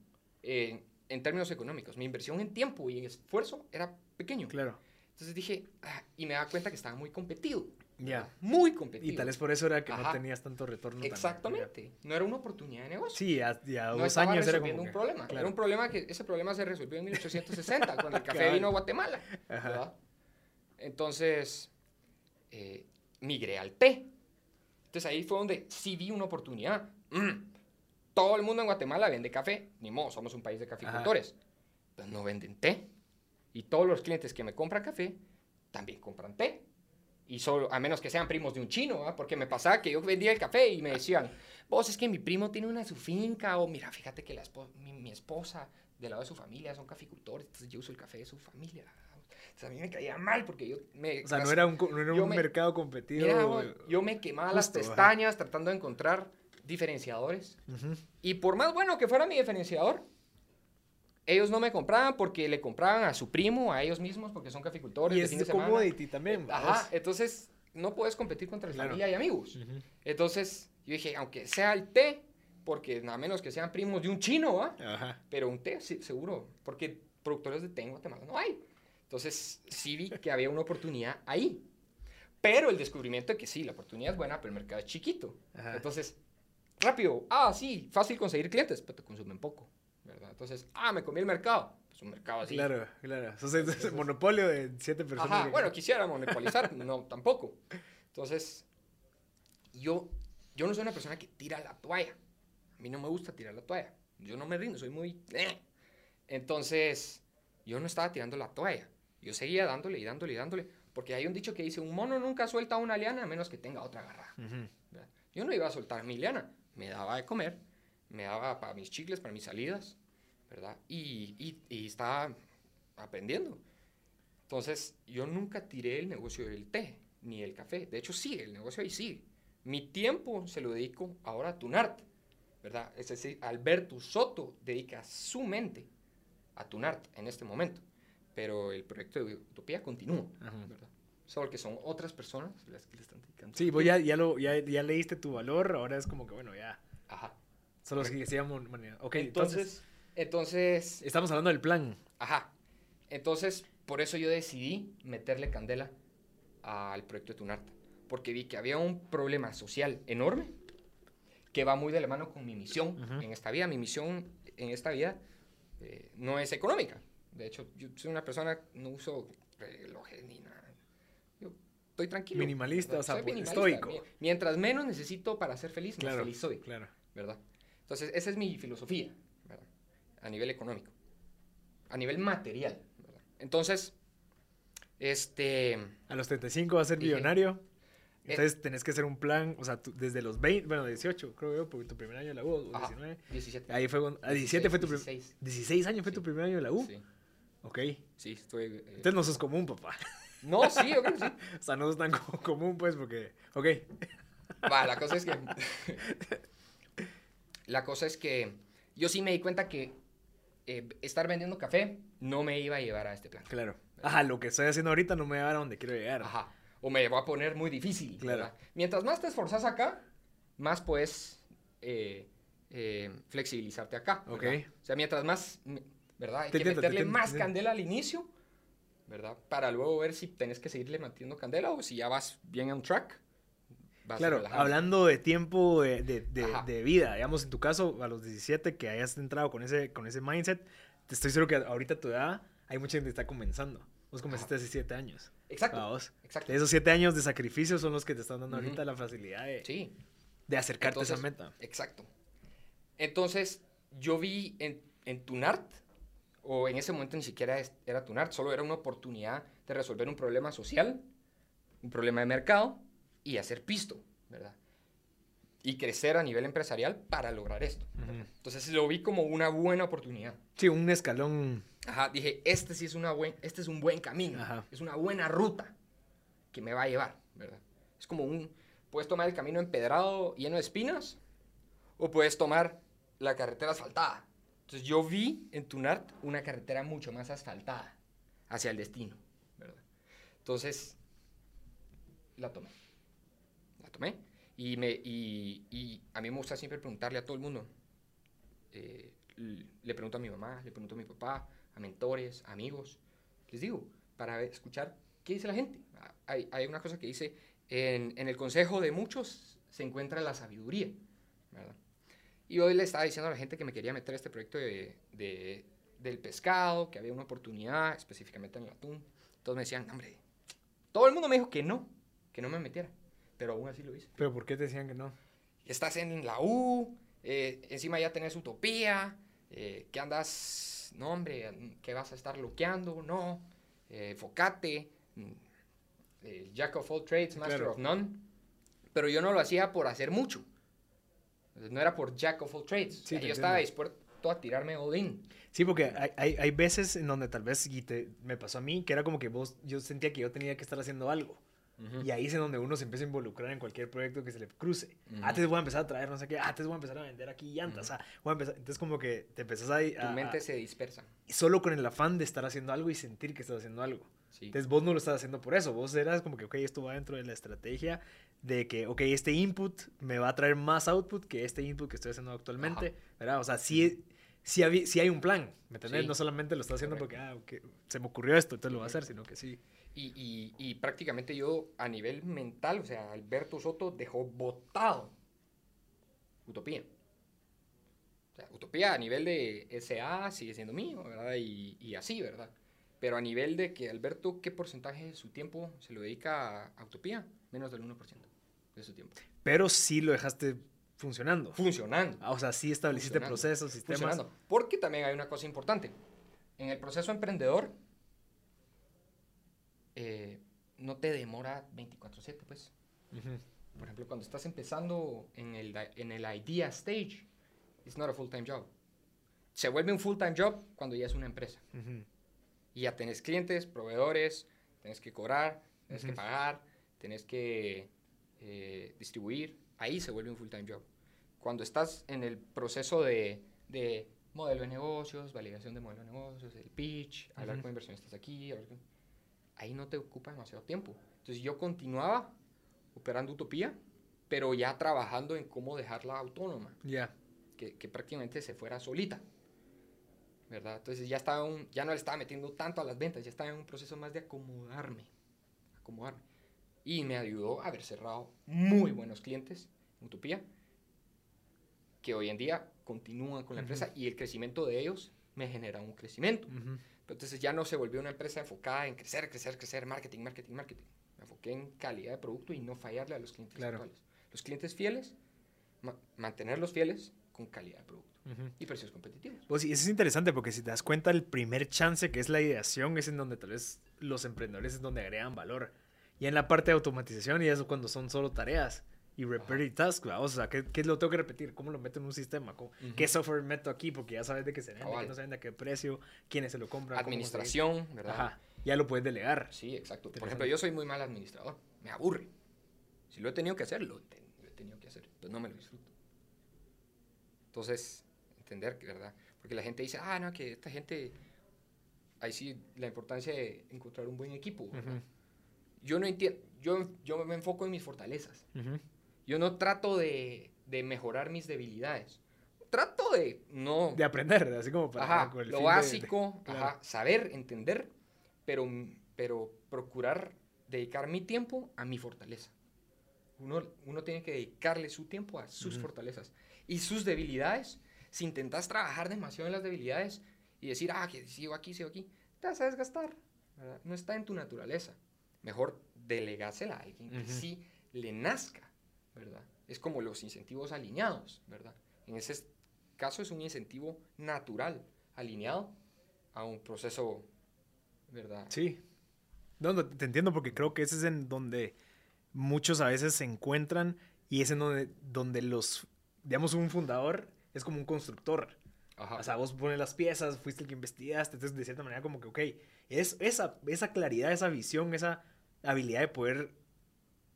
B: eh, en términos económicos, mi inversión en tiempo y en esfuerzo era pequeño.
A: Claro.
B: Entonces dije, ah, y me daba cuenta que estaba muy competido.
A: Ya.
B: Muy competido.
A: Y tal vez por eso era que no
B: Ajá.
A: tenías tanto retorno.
B: Exactamente. No era una oportunidad de
A: ya.
B: negocio.
A: Sí, a, ya
B: no
A: dos
B: estaba
A: años era como
B: un
A: que-
B: problema.
A: claro.
B: Era un problema que ese problema se resolvió en 1860 cuando el café vino a Guatemala.
A: Ajá.
B: ¿verdad? Entonces, eh, migré al té. Entonces ahí fue donde sí vi una oportunidad. Mm, Todo el mundo en Guatemala vende café. Ni modo, somos un país de caficultores. Pero no venden té. Y todos los clientes que me compran café también compran té. Y solo, a menos que sean primos de un chino, ¿ah? porque me pasaba que yo vendía el café y me decían, vos es que mi primo tiene una su finca, o mira, fíjate que la mi, mi esposa, del lado de su familia, son caficultores, entonces yo uso el café de su familia. Entonces a mí me caía mal porque yo me...
A: O sea, no era un, no era un
B: me-
A: mercado competido.
B: Yo me quemaba las
A: justo, ajá.
B: pestañas tratando de encontrar diferenciadores.
A: Ujú.
B: Y por más bueno que fuera mi diferenciador, ellos no me compraban porque le compraban a su primo, a ellos mismos, porque son caficultores.
A: Y
B: de
A: es
B: fin de semana.
A: commodity también.
B: Ajá,
A: vamos.
B: entonces no puedes competir contra
A: Claro.
B: familia y amigos.
A: Ujú.
B: Entonces yo dije, aunque sea el té, porque nada menos que sean primos de un chino, ¿va?
A: Ajá.
B: Pero un té, sí, seguro, porque productores de té en Guatemala no hay. Entonces sí vi que había una oportunidad ahí. Pero el descubrimiento de que sí, la oportunidad es buena, pero el mercado es chiquito.
A: Ajá.
B: Entonces, rápido, ah, sí, fácil conseguir clientes, pero te consumen poco, ¿verdad? Entonces, ah, me comí el mercado, pues un mercado así.
A: Claro, claro. El- ese monopolio de siete personas.
B: Ajá,
A: que-
B: bueno, quisiera monopolizar, no, tampoco. Entonces, yo, yo no soy una persona que tira la toalla. A mí no me gusta tirar la toalla. Yo no me rindo, soy muy... eh. Entonces, yo no estaba tirando la toalla. Yo seguía dándole y dándole y dándole. Porque hay un dicho que dice, un mono nunca suelta una liana a menos que tenga otra agarrada. ¿verdad? Yo no iba a soltar mi liana, me daba de comer, me daba para mis chicles, para mis salidas, ¿verdad? Y, y, y estaba aprendiendo. Entonces, yo nunca tiré el negocio del té, ni el café. De hecho, sigue, el negocio ahí sigue. Mi tiempo se lo dedico ahora a Tunart, ¿verdad? Es decir, Alberto Soto dedica su mente a Tunart en este momento. Pero el proyecto de Utopía continúa. Solo que son otras personas las que le están dedicando.
A: Sí, vos ya, ya, lo, ya, ya leíste tu valor, ahora es como que, bueno, ya.
B: Ajá.
A: Solo si decíamos. Ok, entonces,
B: Entonces, entonces,
A: Estamos hablando del plan.
B: ajá. Entonces, por eso yo decidí meterle candela al proyecto de Tunarta. Porque vi que había un problema social enorme que va muy de la mano con mi misión
A: Ujú.
B: en esta vida. Mi misión en esta vida eh, no es económica. De hecho, yo soy una persona, no uso relojes ni nada. Yo estoy tranquilo.
A: Minimalista,
B: ¿verdad?
A: o sea,
B: Soy
A: pues,
B: minimalista.
A: estoico.
B: Mi- Mientras menos necesito para ser feliz, más
A: Claro,
B: feliz soy.
A: claro.
B: ¿verdad? Entonces, esa es mi filosofía, ¿verdad? A nivel económico, a nivel material, ¿verdad? Entonces, este,
A: A los 35 vas a ser millonario.
B: eh,
A: Entonces tenés que hacer un plan, o sea, tú- desde los 20, bueno, 18, creo yo, porque tu primer año de la U, o
B: ajá,
A: 19.
B: 17.
A: Ahí fue, a 17 fue tu primer,
B: 16.
A: 16 años fue tu
B: Sí.
A: primer año de la U.
B: Sí,
A: Ok.
B: sí, estoy... eh,
A: Entonces no sos común, papá.
B: no, sí, yo creo que sí.
A: O sea, no sos tan co- común, pues, porque, ok.
B: Va, la cosa es que... la cosa es que yo sí me di cuenta que eh, estar vendiendo café no me iba a llevar a este plan.
A: Claro. Ajá, lo que estoy haciendo ahorita no me va a llevar a donde quiero llegar.
B: Ajá. O me va a poner muy difícil.
A: Claro.
B: ¿verdad? Mientras más te esforzas acá, más puedes eh, eh, flexibilizarte acá.
A: Ok.
B: ¿verdad? O sea, mientras más, ¿verdad? Hay
A: Te
B: que
A: entiendo,
B: meterle
A: entiendo,
B: más candela al inicio, ¿verdad? Para luego ver si tenés que seguirle metiendo candela o si ya vas bien on track. vas
A: Claro,
B: relajando.
A: hablando de tiempo de, de- de-
B: Ajá.
A: de vida, digamos, en tu caso, a los 17, que hayas entrado con ese, con ese mindset, te estoy seguro que ahorita a tu edad hay mucha gente que está comenzando. Vos comenzaste hace 7 años.
B: Exacto.
A: Vamos.
B: Exacto.
A: Esos 7 años de sacrificio son los que te están dando
B: Ujú.
A: ahorita la facilidad de,
B: Sí,
A: de acercarte a esa meta.
B: exacto. Entonces, yo vi en, en Tunart, o en ese momento ni siquiera era Tunart, solo era una oportunidad de resolver un problema social, un problema de mercado y hacer pisto, ¿verdad? Y crecer a nivel empresarial para lograr esto. Entonces lo vi como una buena oportunidad.
A: Sí, un escalón.
B: Ajá, dije, este sí es, una buen, este es un buen camino,
A: Ajá.
B: es una buena ruta que me va a llevar, ¿verdad? Es como un, puedes tomar el camino empedrado, lleno de espinas, o puedes tomar la carretera asfaltada. Entonces yo vi en Tunart una carretera mucho más asfaltada hacia el destino, ¿verdad? Entonces, la tomé. La tomé. Y, me, y, a mí me gusta siempre preguntarle a todo el mundo. Eh, le pregunto a mi mamá, le pregunto a mi papá, a mentores, amigos. Les digo, para escuchar qué dice la gente. Hay, hay una cosa que dice, en, en el consejo de muchos se encuentra la sabiduría, ¿verdad? Y hoy le estaba diciendo a la gente que me quería meter a este proyecto de, de- del pescado, que había una oportunidad, específicamente en el atún. Todos me decían, hombre, todo el mundo me dijo que no, que no me metiera, pero aún así lo hice.
A: Pero ¿por qué te decían que no?
B: Estás en la U, eh, encima ya tenés utopía, eh, que andas, no hombre, que vas a estar luqueando, no, eh, enfocate, mm, eh, jack of all trades, master
A: Claro.
B: of none, pero yo no lo hacía por hacer mucho, no era por jack of all trades,
A: Sí,
B: O sea, yo estaba dispuesto a tirarme all in.
A: Sí, porque hay, hay, hay veces en donde tal vez, y te, me pasó a mí, que era como que vos, yo sentía que yo tenía que estar haciendo algo. Y ahí es en donde uno se empieza a involucrar en cualquier proyecto que se le cruce.
B: Ujú.
A: Antes voy a empezar a traer no sé qué, antes voy a empezar a vender aquí llantas. ah, voy a empezar. Entonces como que te empezás a,
B: Tu
A: a-
B: mente
A: a-
B: se dispersa.
A: solo con el afán de estar haciendo algo y sentir que estás haciendo algo.
B: Sí.
A: Entonces vos no lo estás haciendo por eso, vos eras como que, ok, esto va dentro de la estrategia de que, ok, este input me va a traer más output que este input que estoy haciendo actualmente, ¿verdad? O sea, sí, sí, habí- sí hay un plan, ¿me entendés?
B: Sí.
A: No solamente lo estás haciendo porque, ah, ok, se me ocurrió esto, entonces lo voy a hacer, sino que sí.
B: Y, y- y prácticamente yo a nivel mental, o sea, Alberto Soto dejó botado Utopía. O sea, Utopía a nivel de SA sigue siendo mío, ¿verdad? Y, y así, ¿verdad? Pero a nivel de que Alberto, ¿qué porcentaje de su tiempo se lo dedica a, Utopía? Menos del 1% de su tiempo.
A: Pero sí lo dejaste funcionando.
B: Funcionando.
A: Ah, o sea, sí estableciste procesos, sistemas.
B: Funcionando. Porque también hay una cosa importante. En el proceso emprendedor, eh, no te demora 24/7, pues.
A: Ujú.
B: Por ejemplo, cuando estás empezando en el, en el idea stage, it's not a full-time job. Se vuelve un full-time job cuando ya es una empresa.
A: Ujú.
B: Y ya tenés clientes, proveedores, tenés que cobrar, tenés que
A: Ujú.
B: pagar, tenés que eh, distribuir. Ahí se vuelve un full-time job. Cuando estás en el proceso de, de modelo de negocios, validación de modelo de negocios, el pitch, hablar
A: Ujú.
B: con inversionistas aquí, hablar con- ahí no te ocupa demasiado tiempo. Entonces yo continuaba operando Utopía, pero ya trabajando en cómo dejarla autónoma
A: Ya.
B: que, que prácticamente se fuera solita. ¿Verdad? Entonces ya, estaba un, ya no le estaba metiendo tanto a las ventas, ya estaba en un proceso más de acomodarme. Acomodarme. Y me ayudó a haber cerrado muy buenos clientes en Utopía, que hoy en día continúan con la
A: Ujú.
B: empresa y el crecimiento de ellos me genera un crecimiento.
A: Ujú.
B: Pero Entonces ya no se volvió una empresa enfocada en crecer, crecer, crecer, marketing, marketing, marketing. Me enfoqué en calidad de producto y no fallarle a los clientes
A: Claro.
B: actuales. Los clientes fieles, ma- mantenerlos fieles con calidad de producto
A: Ujú.
B: y precios competitivos.
A: Pues sí, eso es interesante porque si te das cuenta, el primer chance que es la ideación es en donde tal vez los emprendedores es donde agregan valor. Y en la parte de automatización, y eso cuando son solo tareas y repetitive tasks, ¿va? o sea, ¿qué, ¿qué lo tengo que repetir? ¿Cómo lo meto en un sistema? ¿Cómo-
B: Ujú.
A: ¿Qué software meto aquí? Porque ya sabes de qué se vende,
B: Cabal.
A: qué no se vende, a qué precio, quiénes se lo compran. cómo
B: Administración, ¿verdad?
A: Ajá, ya lo puedes delegar.
B: Sí, exacto. Por ejemplo, yo soy muy mal administrador. Me aburre. Si lo he tenido que hacer, lo he, tenido que hacer. Pues no me lo disfruto. Entonces, entender ¿verdad? Porque la gente dice, ah, no, que esta gente... Ahí sí, la importancia de encontrar un buen equipo. ¿verdad?
A: Ujú,
B: Yo no entiendo, yo, yo me enfoco en mis fortalezas.
A: ujú.
B: Yo no trato de, de mejorar mis debilidades. Trato de no...
A: De aprender, así como para...
B: Ajá,
A: con el
B: lo
A: fin de- de-
B: básico,
A: claro.
B: ajá, saber, entender, pero, pero procurar dedicar mi tiempo a mi fortaleza. Uno, uno tiene que dedicarle su tiempo a sus
A: Ujú.
B: fortalezas. Y sus debilidades, si intentas trabajar demasiado en las debilidades y decir, ah, que sigo aquí, sigo aquí, te vas a desgastar. ¿verdad? No está en tu naturaleza. Mejor delegásela a alguien que sí le nazca, ¿verdad? Es como los incentivos alineados, ¿verdad? En ese caso es un incentivo natural, alineado a un proceso, ¿verdad?
A: Sí. No, no, te entiendo porque creo que ese es en donde muchos a veces se encuentran y es en donde, donde los, digamos, un fundador es como un constructor.
B: Ajá.
A: O sea, vos pones las piezas, fuiste el que investigaste, entonces de cierta manera como que, ok, es esa, esa claridad, esa visión, esa habilidad de poder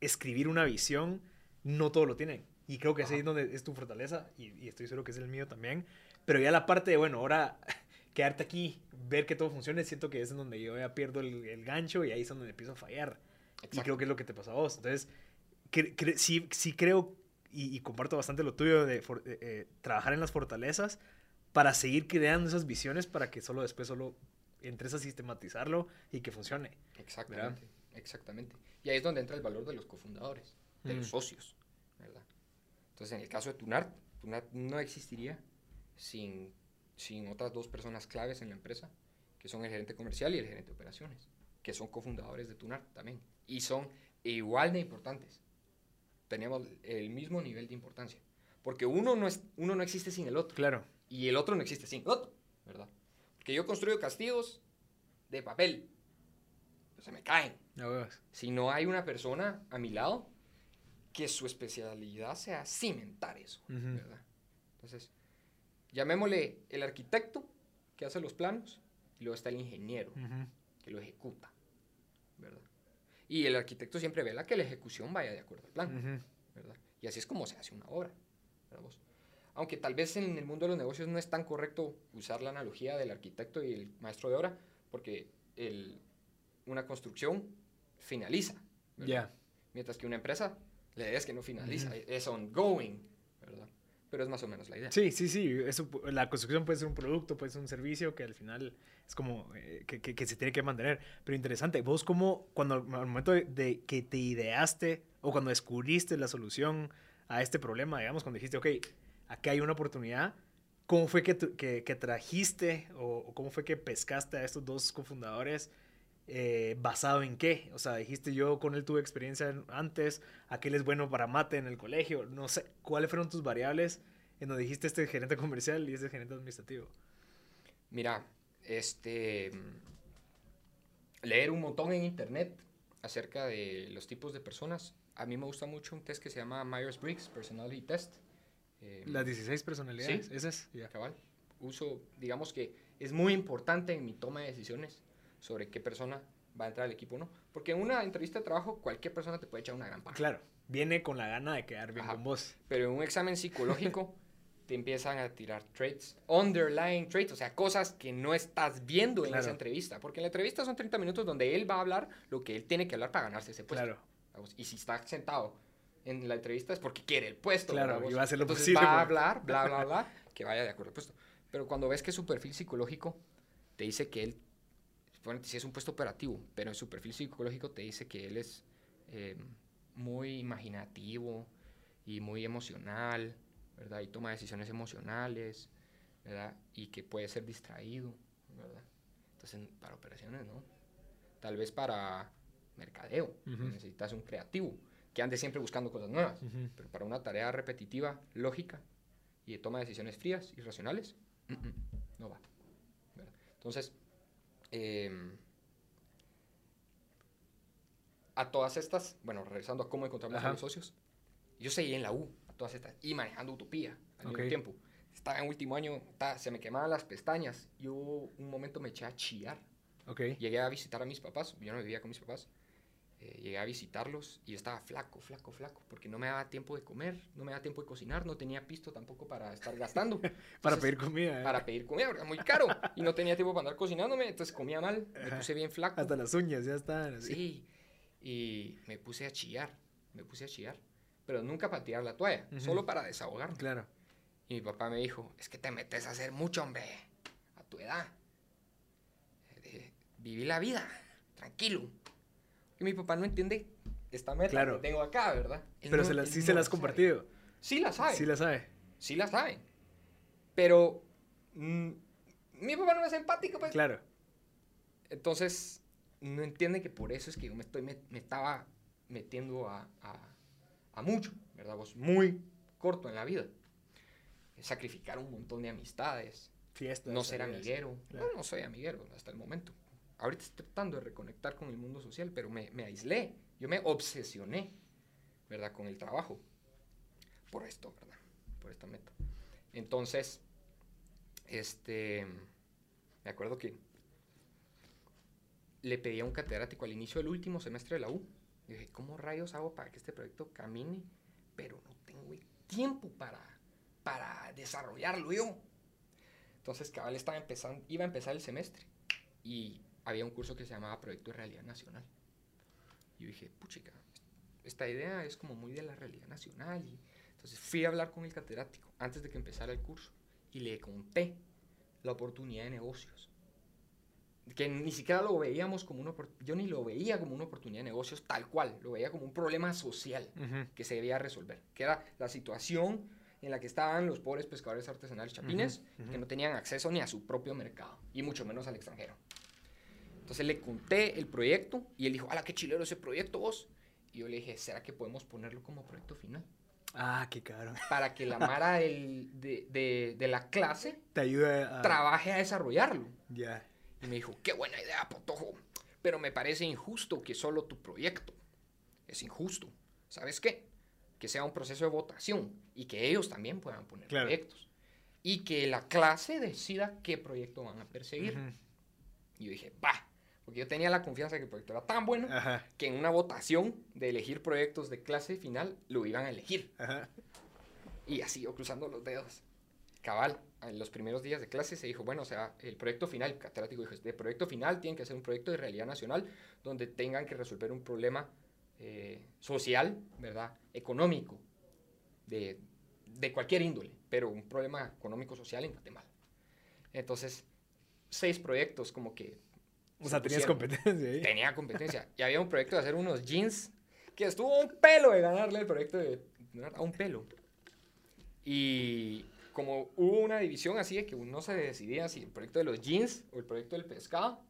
A: escribir una visión, no todo lo tienen. Y creo que ese es donde es tu fortaleza y, y estoy seguro que es el mío también. Pero ya la parte de, bueno, ahora quedarte aquí, ver que todo funcione, siento que es en donde yo ya pierdo el, el gancho y ahí es donde empiezo a fallar. Y
B: Exacto.
A: creo que es lo que te pasó a vos. Entonces, sí, sí creo y, y comparto bastante lo tuyo de for- eh, eh, trabajar en las fortalezas para seguir creando esas visiones para que solo después solo entres a sistematizarlo y que funcione.
B: Exactamente, exactamente. Y ahí es donde entra el valor de los cofundadores, de los
A: Mm.
B: socios, ¿verdad? Entonces, en el caso de Tunart, Tunart no existiría sin, sin otras dos personas claves en la empresa, que son el gerente comercial y el gerente de operaciones, que son cofundadores de Tunart también, y son igual de importantes. Teníamos el mismo nivel de importancia, porque uno no, es, uno no existe sin el otro
A: Claro.
B: y el otro no existe sin el otro, ¿verdad? Porque yo construyo castillos de papel, pues se me caen. Si no hay una persona a mi lado que su especialidad sea cimentar eso. ¿verdad? Entonces, llamémosle el arquitecto que hace los planos y luego está el ingeniero
A: Ujú.
B: que lo ejecuta. Y el arquitecto siempre vela que la ejecución vaya de acuerdo al plan. ¿verdad? Y así es como se hace una obra. ¿verdad vos? Aunque tal vez en el mundo de los negocios no es tan correcto usar la analogía del arquitecto y el maestro de obra, porque el- una construcción finaliza, ¿verdad?
A: Ya.
B: mientras que una empresa, la idea es que no finaliza, es ongoing, ¿verdad? Pero es más o menos la idea.
A: Sí, sí, sí. Eso, la construcción puede ser un producto, puede ser un servicio que al final es como eh, que, que- que se tiene que mantener. Pero interesante, vos como cuando al momento de, de que te ideaste o cuando descubriste la solución a este problema, digamos, cuando dijiste, ok, aquí hay una oportunidad, ¿cómo fue que, tu- que, que trajiste o, o cómo fue que pescaste a estos dos cofundadores? Eh, ¿Basado en qué? O sea, dijiste yo con él tuve experiencia en- antes, aquel es bueno para mate en el colegio, no sé, ¿cuáles fueron tus variables en donde dijiste este es gerente comercial y este es gerente administrativo?
B: Mira, este. Leer un montón en internet acerca de los tipos de personas. A mí me gusta mucho un test que se llama Myers-Briggs Personality Test. Eh,
A: Las 16 personalidades,
B: Sí.
A: ese es, ya.
B: cabal. Uso, digamos que es muy importante en mi toma de decisiones sobre qué persona va a entrar al equipo o no. Porque en una entrevista de trabajo cualquier persona te puede echar una gran paja.
A: Claro, viene con la gana de quedar bien
B: Ajá.
A: con vos.
B: Pero en un examen psicológico te empiezan a tirar traits, underlying traits, o sea, cosas que no estás viendo en
A: Claro.
B: esa entrevista. Porque en la entrevista son 30 minutos donde él va a hablar lo que él tiene que hablar para ganarse ese puesto.
A: Claro,
B: Y si está sentado en la entrevista es porque quiere el puesto.
A: Claro,
B: ¿verdad,
A: y va a hacer lo
B: Entonces
A: posible
B: va a hablar, bla, bla, bla, que vaya de acuerdo al puesto. Pero cuando ves que su perfil psicológico te dice que él, bueno, si es un puesto operativo, pero en su perfil psicológico te dice que él es eh, muy imaginativo y muy emocional, ¿verdad? Y toma decisiones emocionales, ¿verdad? Y que puede ser distraído, ¿verdad? Entonces, para operaciones, ¿no? Tal vez para mercadeo,
A: Ujú.
B: necesitas un creativo que ande siempre buscando cosas nuevas.
A: Ujú.
B: Pero para una tarea repetitiva, lógica y de toma de decisiones frías y racionales, mm, no va. ¿verdad? Entonces, em, a todas estas, bueno, regresando a cómo encontramos
A: Ajá.
B: a los socios, yo seguí en la U, a todas estas, y manejando Utopía al
A: Ok.
B: mismo tiempo. Estaba en último año, se me quemaban las pestañas. Yo un momento me eché a chillar.
A: ok.
B: Llegué a visitar a mis papás, yo no vivía con mis papás. Eh, llegué a visitarlos y estaba flaco, flaco, flaco, porque no me daba tiempo de comer, no me daba tiempo de cocinar, no tenía pisto tampoco para estar gastando.
A: Para
B: Entonces,
A: pedir comida. ¿eh?
B: Para pedir comida, porque era muy caro. Y no tenía tiempo para andar cocinándome, entonces comía mal, me puse bien flaco.
A: Hasta las uñas ya están. así.
B: Sí, y me puse a chillar, me puse a chillar, pero nunca para tirar la toalla,
A: Ujú.
B: solo para desahogarme.
A: Claro.
B: Y mi papá me dijo, es que te metes a hacer mucho, hombre, a tu edad. Eh, viví la vida, tranquilo. Y mi papá no entiende esta meta
A: Claro.
B: que tengo acá, ¿verdad? Él
A: Pero
B: no-
A: se la- sí
B: no
A: se
B: la
A: has
B: sabe.
A: compartido.
B: Sí la sabe,
A: Sí
B: sí
A: la sabe.
B: la, sabe. Pero mm, mi papá no es empático, pues.
A: Claro.
B: Entonces, no entiende que por eso es que yo me, estoy, me, me estaba metiendo a, a, a mucho, ¿verdad? Vos, muy corto en la vida. sacrificar un montón de amistades,
A: Fiestas.
B: no ser amiguero.
A: Claro.
B: No, no soy amiguero hasta el momento. Ahorita estoy tratando de reconectar con el mundo social, pero me, aislé. Yo me obsesioné, ¿verdad? Con el trabajo. Por esto, ¿verdad? Por esta meta. Entonces, este, me acuerdo que le pedí a un catedrático al inicio del último semestre de la U. Y dije, ¿cómo rayos hago para que este proyecto camine? Pero no tengo tiempo para, para desarrollarlo yo. Entonces, cabal estaba empezando, iba a empezar el semestre y había un curso que se llamaba Proyecto de Realidad Nacional. Y yo dije, puchica, esta idea es como muy de la realidad nacional. Y entonces fui a hablar con el catedrático antes de que empezara el curso y le conté la oportunidad de negocios. Que ni siquiera lo veíamos como una yo ni lo veía como una oportunidad de negocios tal cual, lo veía como un problema social que se debía resolver, que era la situación en la que estaban los pobres pescadores artesanales chapines, que no tenían acceso ni a su propio mercado, y mucho menos al extranjero. Entonces le conté el proyecto y él dijo, ¡Hala, qué chilero ese proyecto vos! Y yo le dije, ¿será que podemos ponerlo como proyecto final?
A: Ah, qué cabrón.
B: Para que la Mara del- de, de- de la clase
A: Te ayuda a.
B: trabaje a desarrollarlo.
A: Ya.
B: Y me dijo, qué buena idea, Potojo, pero me parece injusto que solo tu proyecto. Es injusto. ¿Sabes qué? Que sea un proceso de votación y que ellos también puedan poner
A: Claro.
B: proyectos. Y que la clase decida qué proyecto van a perseguir.
A: Ujú.
B: Y yo dije, va, porque yo tenía la confianza de que el proyecto era tan bueno
A: Ajá.
B: que en una votación de elegir proyectos de clase final lo iban a elegir.
A: Ajá.
B: Y así yo cruzando los dedos. Cabal, en los primeros días de clase se dijo, bueno, o sea, el proyecto final, el catedrático dijo, de proyecto final tiene que ser un proyecto de realidad nacional donde tengan que resolver un problema eh, social, ¿verdad? Económico, de, de cualquier índole, pero un problema económico-social en Guatemala. Entonces, seis proyectos como que...
A: O sea,
B: se
A: tenías
B: pusieron.
A: competencia ahí.
B: Tenía competencia. Y había un proyecto de hacer unos jeans que estuvo a un pelo de ganarle el proyecto de... A un pelo. Y como hubo una división así de que no se decidía si el proyecto de los jeans o el proyecto del pescado,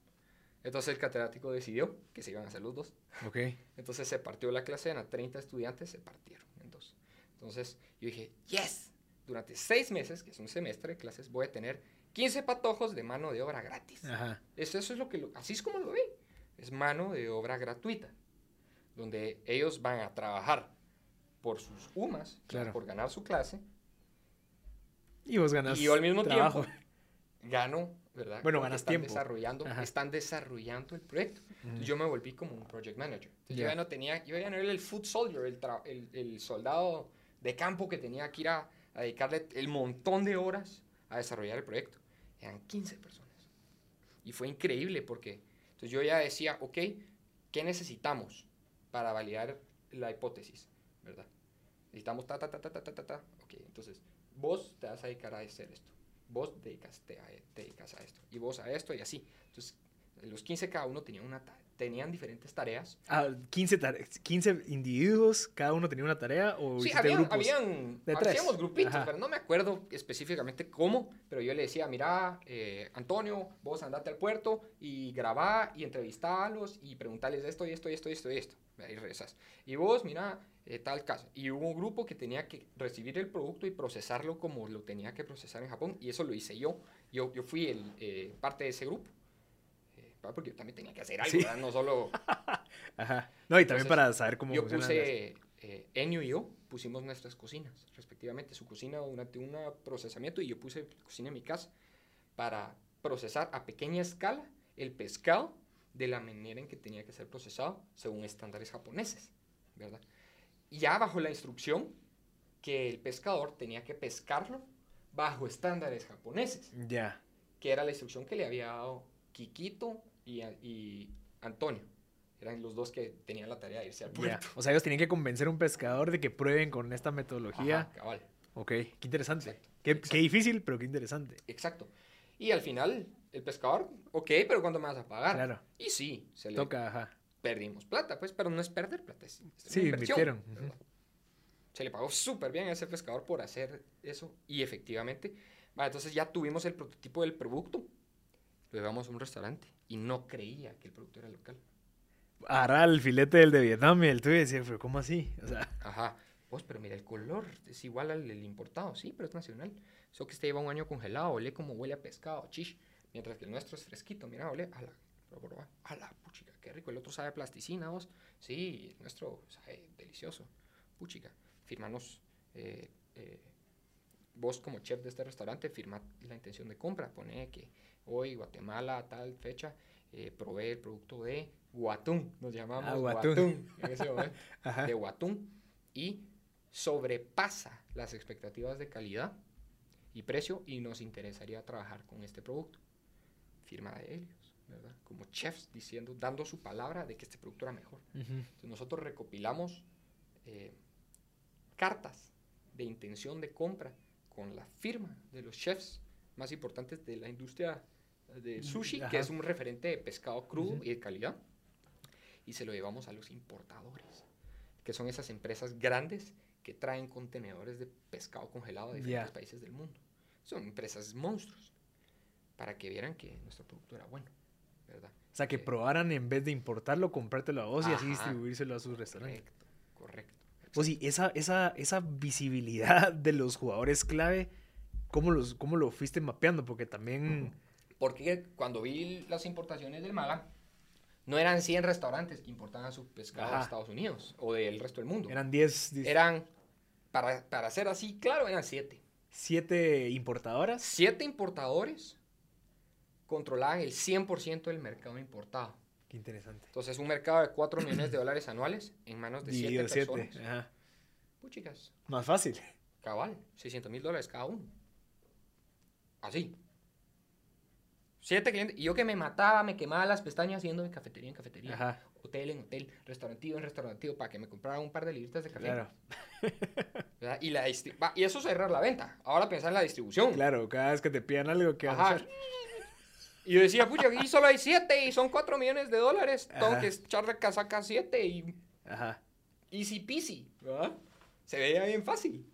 B: entonces el catedrático decidió que se iban a hacer los dos.
A: Ok.
B: Entonces se partió la clase, eran 30 estudiantes, se partieron en dos. Entonces yo dije, yes, durante seis meses, que es un semestre de clases, voy a tener 15 patojos de mano de obra gratis.
A: Ajá.
B: Eso, eso es lo que, lo- así es como lo ve. Es mano de obra gratuita, donde ellos van a trabajar por sus UMAS,
A: Claro.
B: por ganar su clase,
A: Y vos ganas.
B: y yo al mismo
A: trabajo.
B: tiempo gano, ¿verdad?
A: Bueno,
B: Porque
A: ganas
B: están
A: tiempo.
B: Desarrollando,
A: Ajá.
B: están desarrollando el proyecto. Entonces
A: Ujú.
B: yo me volví como un project manager. Entonces yo
A: Ya.
B: no tenía, yo ya no era el food soldier, el, el, el soldado de campo que tenía que ir a, a dedicarle el montón de horas a desarrollar el proyecto. Eran 15 personas. Y fue increíble porque entonces yo ya decía, ok, ¿qué necesitamos para validar la hipótesis? ¿Verdad? Necesitamos ta, ta, ta, ta, ta, ta, ta, ta. Ok, entonces vos te vas a dedicar a hacer esto. Vos dedicaste a, te dedicas a esto. Y vos a esto y así. Entonces, los 15 cada uno tenían, una ta- tenían diferentes tareas.
A: Ah, 15, tare- 15 individuos, cada uno tenía una tarea o
B: Sí, habían,
A: grupos?
B: habían
A: De tres.
B: hacíamos grupitos,
A: Ajá.
B: pero no me acuerdo específicamente cómo, pero yo le decía, mira, eh, Antonio, vos andate al puerto y grabá y entrevistarlos y preguntarles esto y esto y esto y esto y esto. Ahí regresas. Y vos, mira, eh, tal caso. Y hubo un grupo que tenía que recibir el producto y procesarlo como lo tenía que procesar en Japón y eso lo hice yo. Yo, yo fui el, eh, parte de ese grupo. Porque yo también tenía que hacer algo. No solo
A: Ajá. No, y también
B: Entonces,
A: para saber cómo
B: yo puse, eh, Enio y yo pusimos nuestras cocinas, respectivamente. Su cocina durante un procesamiento y yo puse cocina en mi casa para procesar a pequeña escala el pescado de la manera en que tenía que ser procesado según estándares japoneses, ¿verdad? Ya bajo la instrucción que el pescador tenía que pescarlo bajo estándares japoneses
A: Ya.
B: que era la instrucción que le había dado Kikito y, y Antonio. Eran los dos que tenían la tarea de irse al puerto.
A: O sea, ellos tenían que convencer a un pescador de que prueben con esta metodología.
B: Ajá, cabal.
A: Ok, qué interesante.
B: Exacto,
A: Qué,
B: exacto.
A: qué difícil, pero qué interesante.
B: Exacto. Y al final, el pescador, ok, pero ¿cuándo me vas a pagar?
A: Claro.
B: Y sí, se le
A: Toca, ajá.
B: perdimos plata, pues, pero no es perder plata, es, es
A: Sí, invirtieron.
B: Se le pagó súper bien a ese pescador por hacer eso y efectivamente, va, entonces ya tuvimos el prototipo del producto, lo llevamos a un restaurante y no creía que el producto era local.
A: Agarrar el filete del de Vietnam y el tuyo y decía, pero ¿cómo así? O sea,
B: Ajá. Vos, pero mira, el color es igual al del importado. Sí, pero es nacional. Eso que este lleva un año congelado, huele como huele a pescado, chish. Mientras que el nuestro es fresquito, mira, huele a la, a la puchica, qué rico. El otro sabe a plasticina, vos. Sí, el nuestro sabe delicioso. Puchica, firmanos, eh, eh, vos como chef de este restaurante, firma la intención de compra. Pone que hoy, Guatemala, tal fecha, eh, provee el producto de Guatún, nos llamamos
A: Ah,
B: Guatún,
A: Guatún.
B: en ese momento, de Guatún, y sobrepasa las expectativas de calidad y precio y nos interesaría trabajar con este producto. Firma de ellos, ¿verdad? Como chefs diciendo, dando su palabra de que este producto era mejor. Entonces, nosotros recopilamos eh, cartas de intención de compra con la firma de los chefs más importantes de la industria de sushi,
A: Ajá.
B: que es un referente de pescado crudo y de calidad, y se lo llevamos a los importadores, que son esas empresas grandes que traen contenedores de pescado congelado de diferentes
A: Ya.
B: países del mundo. Son empresas monstruos, para que vieran que nuestro producto era bueno, ¿verdad?
A: O sea, que
B: Eh,
A: probaran en vez de importarlo, comprártelo a vos y así
B: Ajá.
A: distribuírselo a sus restaurantes.
B: Correcto, correcto.
A: Pues sí, esa, esa, esa visibilidad de los jugadores clave, ¿cómo, los, ¿cómo lo fuiste mapeando? Porque también...
B: Porque cuando vi las importaciones del Maga, no eran 100 restaurantes que importaban su pescado
A: Ajá.
B: de Estados Unidos o del resto del mundo.
A: Eran 10,
B: Eran, para, para ser así, claro, eran 7.
A: 7 importadoras.
B: 7 importadores controlaban el 100% del mercado importado.
A: Qué interesante.
B: Entonces, un mercado de 4 millones de dólares anuales en manos de 7
A: Dividido
B: personas.
A: 7. Ajá.
B: Puchicas,
A: Más fácil.
B: cabal, 600 mil dólares cada uno. Así. Siete clientes. Y yo que me mataba, me quemaba las pestañas yendo de cafetería en cafetería.
A: Ajá,
B: Hotel en hotel, restaurantivo en restaurantivo, para que me comprara un par de libritas de café.
A: claro.
B: Y, la va, y eso es cerrar la venta. Ahora pensar en la distribución.
A: Claro, cada vez que te pidan algo, ¿qué vas a
B: Ajá.
A: hacer?
B: Y yo decía, pucha, aquí solo hay siete y son cuatro millones de dólares. Tengo
A: Ajá.
B: que echarle casaca siete y
A: Ajá.
B: easy peasy, ¿verdad? Se veía bien fácil.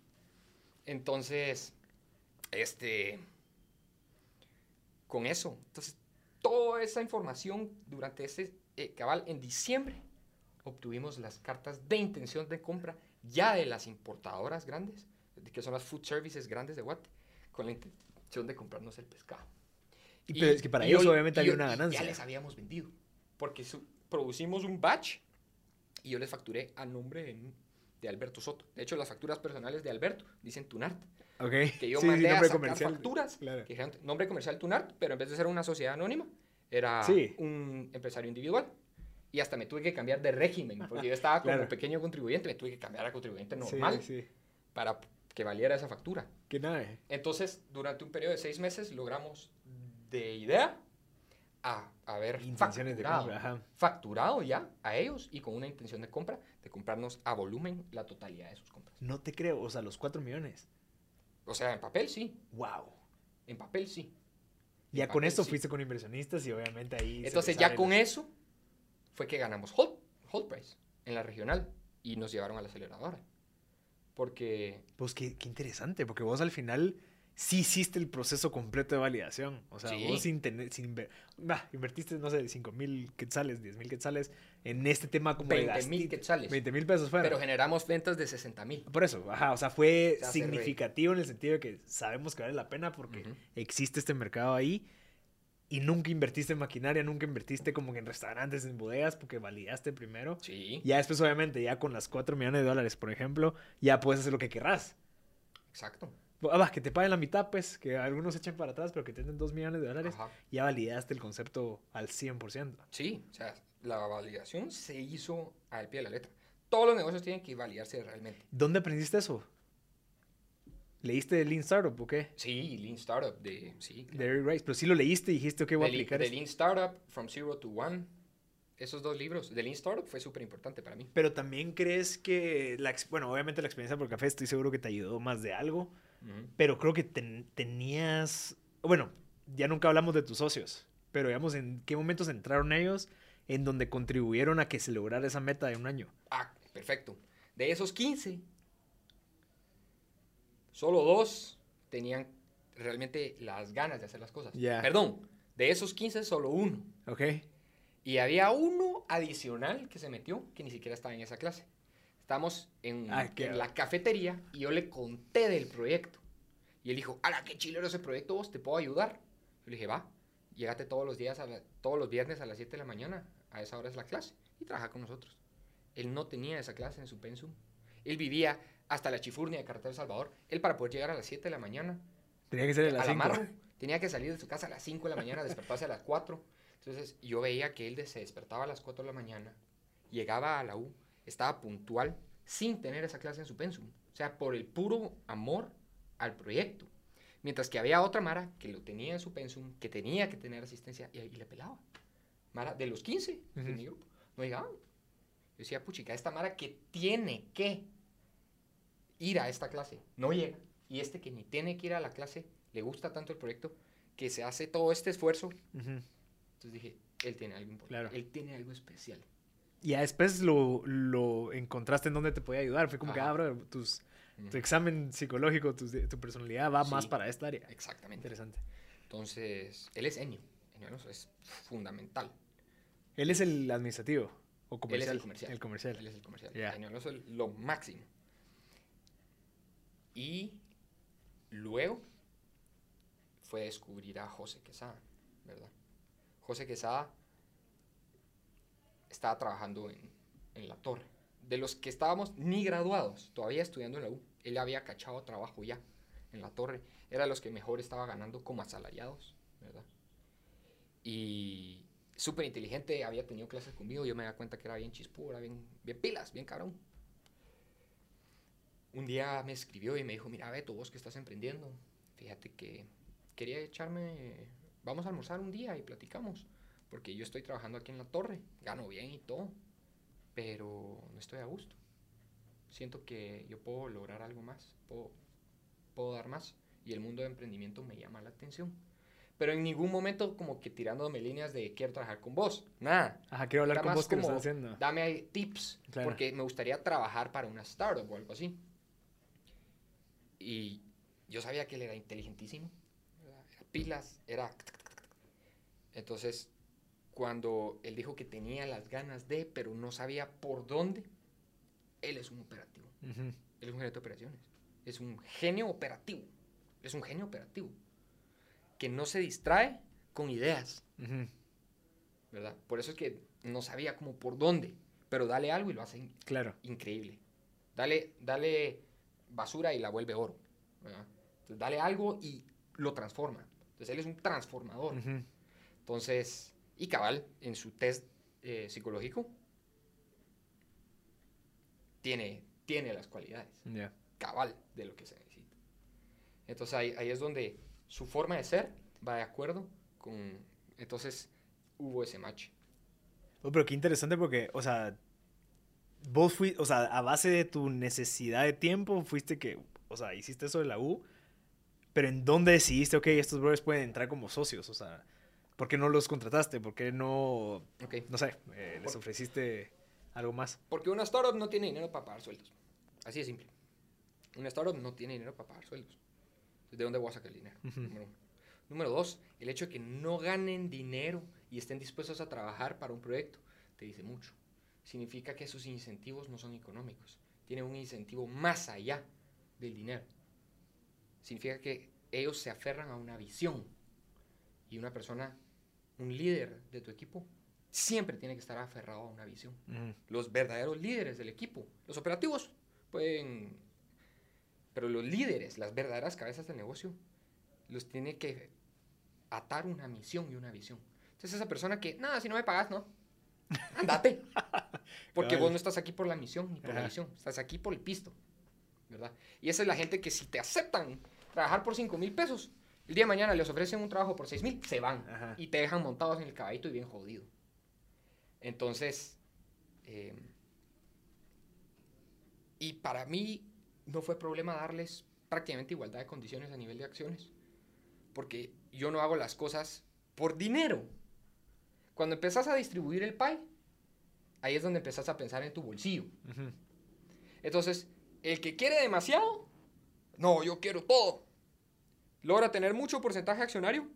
B: Entonces, este, con eso, entonces, toda esa información durante ese eh, cabal en diciembre, obtuvimos las cartas de intención de compra ya de las importadoras grandes, que son las food services grandes de Guate, con la intención de comprarnos el pescado.
A: Y, pero es que para ellos obviamente había una ganancia.
B: Ya les habíamos vendido, porque su- producimos un batch y yo les facturé a nombre de, de Alberto Soto. De hecho, las facturas personales de Alberto dicen Tunart,
A: Ok.
B: que yo
A: Sí, sí,
B: mandé a
A: nombre
B: sacar
A: comercial.
B: facturas
A: Claro.
B: que nombre comercial Tunart, pero en vez de ser una sociedad anónima, era
A: Sí.
B: un empresario individual. Y hasta me tuve que cambiar de régimen, porque yo estaba como
A: Claro.
B: pequeño contribuyente, me tuve que cambiar a contribuyente normal
A: Sí, sí.
B: para que valiera esa factura.
A: Qué nave.
B: Entonces, durante un periodo de seis meses logramos de idea a haber
A: Intenciones de
B: facturado,
A: compra. Ajá.
B: facturado ya a ellos y con una intención de compra de comprarnos a volumen la totalidad de sus compras.
A: No te creo. O sea, los 4 millones.
B: O sea, en papel sí,
A: Wow.
B: en papel sí.
A: Ya
B: En
A: con
B: papel,
A: esto
B: sí.
A: fuiste con inversionistas y obviamente ahí.
B: Entonces ya con eso fue que ganamos hold, hold price en la regional y nos llevaron a la aceleradora. Porque
A: Pues qué, qué interesante, porque vos al final sí hiciste el proceso completo de validación. O sea,
B: Sí.
A: vos sin tener, sin bah, invertiste, no sé, 5 mil quetzales, 10 mil quetzales en este tema como de
B: 20 mil
A: gasti-
B: quetzales.
A: 20 mil pesos fuera.
B: Pero generamos ventas de 60 mil.
A: Por eso, ajá, o sea, fue significativo en el sentido de que sabemos que vale la pena porque
B: Ujú.
A: existe este mercado ahí y nunca invertiste en maquinaria, nunca invertiste como que en restaurantes, en bodegas, porque validaste primero.
B: Sí,
A: Ya después, obviamente, ya con las 4 millones de dólares, por ejemplo, ya puedes hacer lo que querrás.
B: exacto.
A: Ah, que te paguen la mitad, pues, que algunos echen para atrás, pero que te den 2 millones de dólares,
B: Ajá.
A: ya validaste el concepto al 100%.
B: Sí, o sea, la validación se hizo al pie de la letra. Todos los negocios tienen que validarse realmente.
A: ¿Dónde aprendiste eso? ¿Leíste de Lean Startup o qué?
B: Sí, Lean Startup, de, sí,
A: De Eric Rice, pero sí lo leíste y dijiste, ok, voy a aplicar
B: de. Lean Startup, From Zero to One. Esos dos libros de Lean Startup fue súper importante para mí.
A: Pero también crees que, la, bueno, obviamente la experiencia por café estoy seguro que te ayudó más de algo, pero creo que ten- tenías, bueno, ya nunca hablamos de tus socios, pero digamos, ¿en qué momentos entraron ellos en donde contribuyeron a que se lograra esa meta de un año?
B: Ah, perfecto. De esos 15, solo dos tenían realmente las ganas de hacer las cosas.
A: Ya.
B: Perdón, de esos 15, solo uno.
A: ¿Ok?
B: Y había uno adicional que se metió que ni siquiera estaba en esa clase. Estábamos en,
A: Ah,
B: en la cafetería y yo le conté del proyecto. Y él dijo, ¡Hala, qué chilero ese proyecto vos! ¿Te puedo ayudar? Yo le dije, va, llégate todos los días, a la- todos los viernes a las 7 de la mañana. A esa hora es la clase. Y trabaja con nosotros. Él no tenía esa clase en su pensum. Él vivía hasta la chifurnia de Carretera El Salvador. Él para poder llegar a las 7 de la mañana
A: Tenía que ser a las
B: la
A: 5.
B: marro. Tenía que salir de su casa a las 5 de la mañana, despertarse a las 4. Entonces yo veía que él se despertaba a las 4 de la mañana, llegaba a la U, estaba puntual, sin tener esa clase en su pensum. O sea, por el puro amor al proyecto. Mientras que había otra Mara que lo tenía en su pensum, que tenía que tener asistencia y, y le pelaba. Mara, de los 15 de
A: Ujú.
B: mi grupo, no llegaban. Yo decía, puchica, esta Mara que tiene que ir a esta clase, no llega. Y este que ni tiene que ir a la clase, le gusta tanto el proyecto, que se hace todo este esfuerzo. Entonces dije, él tiene algo importante,
A: Claro.
B: él tiene algo especial.
A: Y ya después lo, lo encontraste en dónde te podía ayudar. Fue como que, ah, bro, tus, tu examen psicológico, tus- tu, personalidad va más para esta área.
B: Exactamente.
A: Interesante.
B: Entonces, él es Enio. Alonso es fundamental.
A: Él es el administrativo o
B: Él es
A: comercial.
B: el comercial.
A: El comercial.
B: Él es el comercial. Enio Alonso es lo máximo. Y luego fue descubrir a José Quesada, ¿verdad? José Quesada estaba trabajando en, en la torre. De los que estábamos ni graduados, todavía estudiando en la U, él había cachado trabajo ya en la torre. Era de los que mejor estaba ganando como asalariados, ¿verdad? Y súper inteligente, había tenido clases conmigo, yo me da cuenta que era bien chispú, era bien, bien pilas, bien cabrón. Un día me escribió y me dijo, mira Beto, vos que estás emprendiendo, fíjate que quería echarme, vamos a almorzar un día y platicamos, porque yo estoy trabajando aquí en la torre, gano bien y todo, pero no estoy a gusto. Siento que yo puedo lograr algo más, puedo, puedo dar más, y el mundo de emprendimiento me llama la atención. Pero en ningún momento como que tirándome líneas de quiero trabajar con vos, nada.
A: Ajá, quiero hablar
B: Era
A: con vos que lo estás haciendo.
B: Dame ahí tips,
A: Claro.
B: porque me gustaría trabajar para una startup o algo así. Y yo sabía que él era inteligentísimo, era pilas, era... Entonces, cuando él dijo que tenía las ganas de, pero no sabía por dónde, él es un operativo.
A: Ujú.
B: Él es un gerente de operaciones. Es un genio operativo. Es un genio operativo. Que no se distrae con ideas. ¿verdad? Por eso es que no sabía como por dónde, pero dale algo y lo hace in-
A: Claro.
B: increíble. Dale, dale basura y la vuelve oro, ¿verdad? Entonces, dale algo y lo transforma. Entonces, él es un transformador. Entonces, y cabal, en su test eh, psicológico, tiene, tiene las cualidades cabal de lo que se necesita. Entonces ahí, ahí es donde su forma de ser va de acuerdo con... Entonces hubo ese match.
A: Oh, pero qué interesante porque, o sea, vos fuiste, o sea, a base de tu necesidad de tiempo, fuiste que, o sea, hiciste eso de la U, pero ¿en dónde decidiste, ok, estos brothers pueden entrar como socios? O sea, ¿por qué no los contrataste? ¿Por qué no,
B: Ok.
A: no sé, eh, les ofreciste algo más?
B: Porque una startup no tiene dinero para pagar sueldos. Así de simple. Una startup no tiene dinero para pagar sueldos. ¿De dónde voy a sacar el dinero? Número uno. Número dos, el hecho de que no ganen dinero y estén dispuestos a trabajar para un proyecto te dice mucho. Significa que sus incentivos no son económicos. Tienen un incentivo más allá del dinero. Significa que ellos se aferran a una visión. Y una persona, un líder de tu equipo, siempre tiene que estar aferrado a una visión los verdaderos líderes del equipo. Los operativos pueden... Pero los líderes, las verdaderas cabezas del negocio, los tiene que atar una misión y una visión. Entonces esa persona que, nada, si no me pagas, no. Andate. Porque vos no estás aquí por la misión ni por la visión. Estás aquí por el pisto. ¿Verdad? Y esa es la gente que si te aceptan trabajar por 5 mil pesos, el día de mañana les ofrecen un trabajo por 6 mil, se van.
A: Ajá.
B: Y te dejan montados en el caballito y bien jodido. Entonces, eh, y para mí no fue problema darles prácticamente igualdad de condiciones a nivel de acciones. Porque yo no hago las cosas por dinero. Cuando empezás a distribuir el pie, ahí es donde empezás a pensar en tu bolsillo. Entonces, el que quiere demasiado, no, yo quiero todo. Logra tener mucho porcentaje accionario,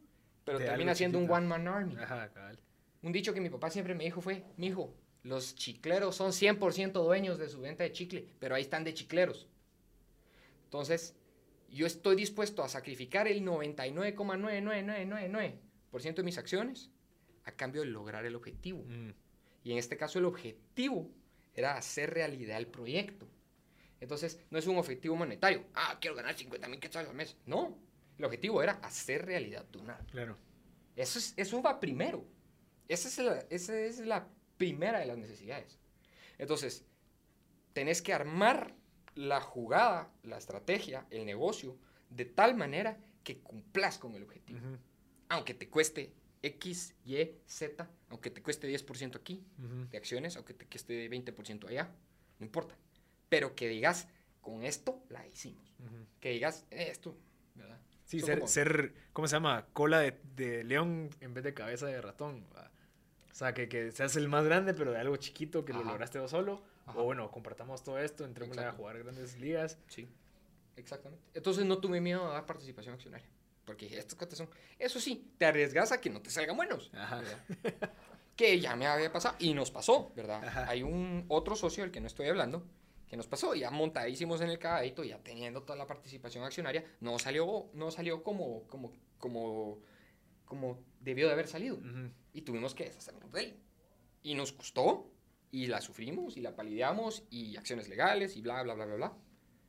B: pero
A: De
B: termina siendo un one man army.
A: Ajá, cabal.
B: Un dicho que mi papá siempre me dijo fue, mijo, los chicleros son 100% dueños de su venta de chicle, pero ahí están de chicleros. Entonces, yo estoy dispuesto a sacrificar el 99,99999% de mis acciones a cambio de lograr el objetivo.
A: Mm.
B: Y en este caso el objetivo era hacer realidad el proyecto. Entonces, no es un objetivo monetario. Ah, quiero ganar 50 mil quetzales al mes. No. El objetivo era hacer realidad Tunar.
A: Claro.
B: Eso, es, eso va primero. Esa es, la, esa es la primera de las necesidades. Entonces, tenés que armar la jugada, la estrategia, el negocio, de tal manera que cumplas con el objetivo. Aunque te cueste X, Y, Z, aunque te cueste 10% aquí de acciones, aunque te cueste 20% allá, no importa. Pero que digas, con esto la hicimos. Que digas, "Eh, esto, ¿verdad?
A: Sí, ser,
B: como-
A: ser, ¿cómo se llama? Cola de, de león en vez de cabeza de ratón. ¿va? O sea, que, que seas el más grande, pero de algo chiquito que lo lograste vos solo.
B: Ajá.
A: O bueno, compartamos todo esto, entremos a jugar grandes ligas.
B: Sí, exactamente. Entonces no tuve miedo a dar participación accionaria. Porque dije, estos cuates son... Eso sí, te arriesgas a que no te salgan buenos.
A: Ajá.
B: que ya me había pasado y nos pasó, ¿verdad?
A: Ajá.
B: Hay un otro socio del que no estoy hablando que nos pasó, ya montadísimos en el caballito, ya teniendo toda la participación accionaria, no salió, no salió como, como, como, como debió de haber salido. Y tuvimos que deshacernos de él. Y nos costó, y la sufrimos, y la palideamos, y acciones legales, y bla, bla, bla, bla, bla.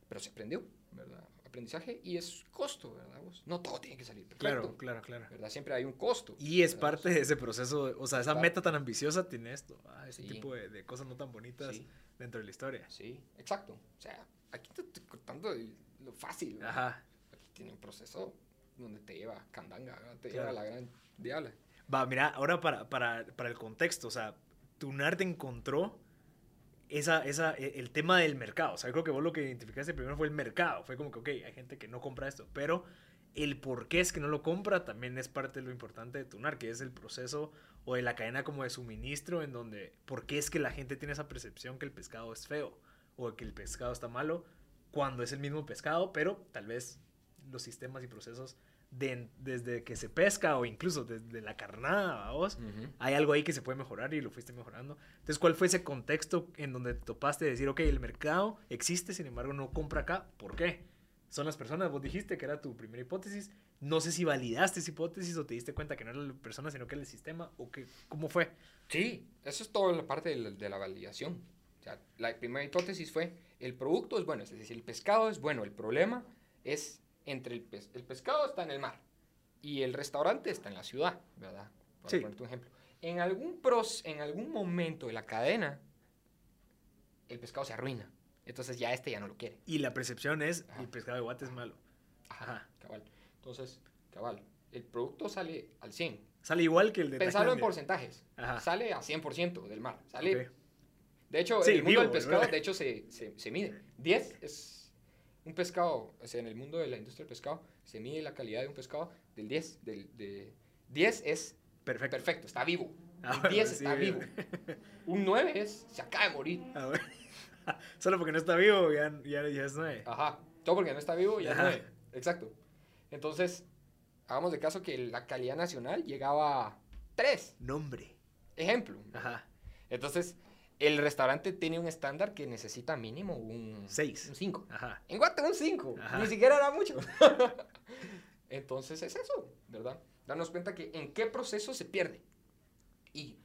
B: Pero se aprendió, ¿verdad? Aprendizaje, y es costo, ¿verdad? vos? No todo tiene que salir perfecto,
A: Claro, claro, claro.
B: ¿verdad? Siempre hay un costo.
A: Y es parte de ese proceso, o sea, esa
B: Parte.
A: meta tan ambiciosa tiene esto, ah, ese
B: Sí.
A: tipo de, de cosas no tan bonitas
B: Sí.
A: dentro de la historia.
B: Sí, exacto. O sea, aquí te estoy contando lo fácil. ¿verdad?
A: Ajá.
B: Aquí tiene un proceso donde te lleva candanga, ¿verdad? te
A: Claro.
B: lleva la gran diabla.
A: Va, mira, ahora para, para, para el contexto, o sea, Tunar te encontró esa, esa, e- el tema del mercado. O sea, creo que vos lo que identificaste primero fue el mercado. Fue como que, ok, hay gente que no compra esto, pero el por qué es que no lo compra también es parte de lo importante de Tunar, que es el proceso o de la cadena como de suministro en donde, por qué es que la gente tiene esa percepción que el pescado es feo o que el pescado está malo cuando es el mismo pescado, pero tal vez los sistemas y procesos de- desde que se pesca o incluso desde la carnada, vos, hay algo ahí que se puede mejorar y lo fuiste mejorando. Entonces, ¿cuál fue ese contexto en donde te topaste de decir, ok, el mercado existe, sin embargo, no compra acá? ¿Por qué? Son las personas, vos dijiste que era tu primera hipótesis. No sé si validaste esa hipótesis o te diste cuenta que no era la persona, sino que era el sistema, o que, ¿cómo fue?
B: Sí, eso es toda la parte de la, de la validación. O sea, la primera hipótesis fue, el producto es bueno, es decir, el pescado es bueno, el problema es entre el, pes- el pescado está en el mar y el restaurante está en la ciudad, ¿verdad? Para
A: Sí.
B: ponerte un ejemplo. En algún, pros, en algún momento de la cadena, el pescado se arruina. Entonces ya este ya no lo quiere.
A: Y la percepción es,
B: Ajá.
A: el pescado de guate es malo.
B: Ajá, cabal. Entonces, cabal, el producto sale al 100.
A: Sale igual que el de
B: Pensarlo en porcentajes.
A: Ajá.
B: Sale a 100% del mar. Sale. De hecho,
A: Sí,
B: el mundo
A: vivo,
B: del pescado,
A: ¿verdad?
B: de hecho, se, se, se mide. 10 es un pescado, o sea, en el mundo de la industria del pescado, se mide la calidad de un pescado del 10. Del, de, 10 es
A: Perfecto.
B: perfecto, está vivo.
A: Ah,
B: Un
A: bueno,
B: 10
A: sí,
B: está vivo. Un 9 es, se acaba de morir.
A: Ah, bueno. Solo porque no está vivo, ya, ya, ya es nueve.
B: Ajá. Todo porque no está vivo, ya es
A: Ajá.
B: 9. Exacto. Entonces, hagamos de caso que la calidad nacional llegaba a 3.
A: Nombre.
B: Ejemplo.
A: Ajá.
B: Entonces, el restaurante tiene un estándar que necesita mínimo un
A: Seis.
B: Un 5.
A: Ajá.
B: En Guate un 5.
A: Ajá.
B: Ni siquiera era mucho. Entonces es eso, ¿verdad? Darnos cuenta que en qué proceso se pierde. Y,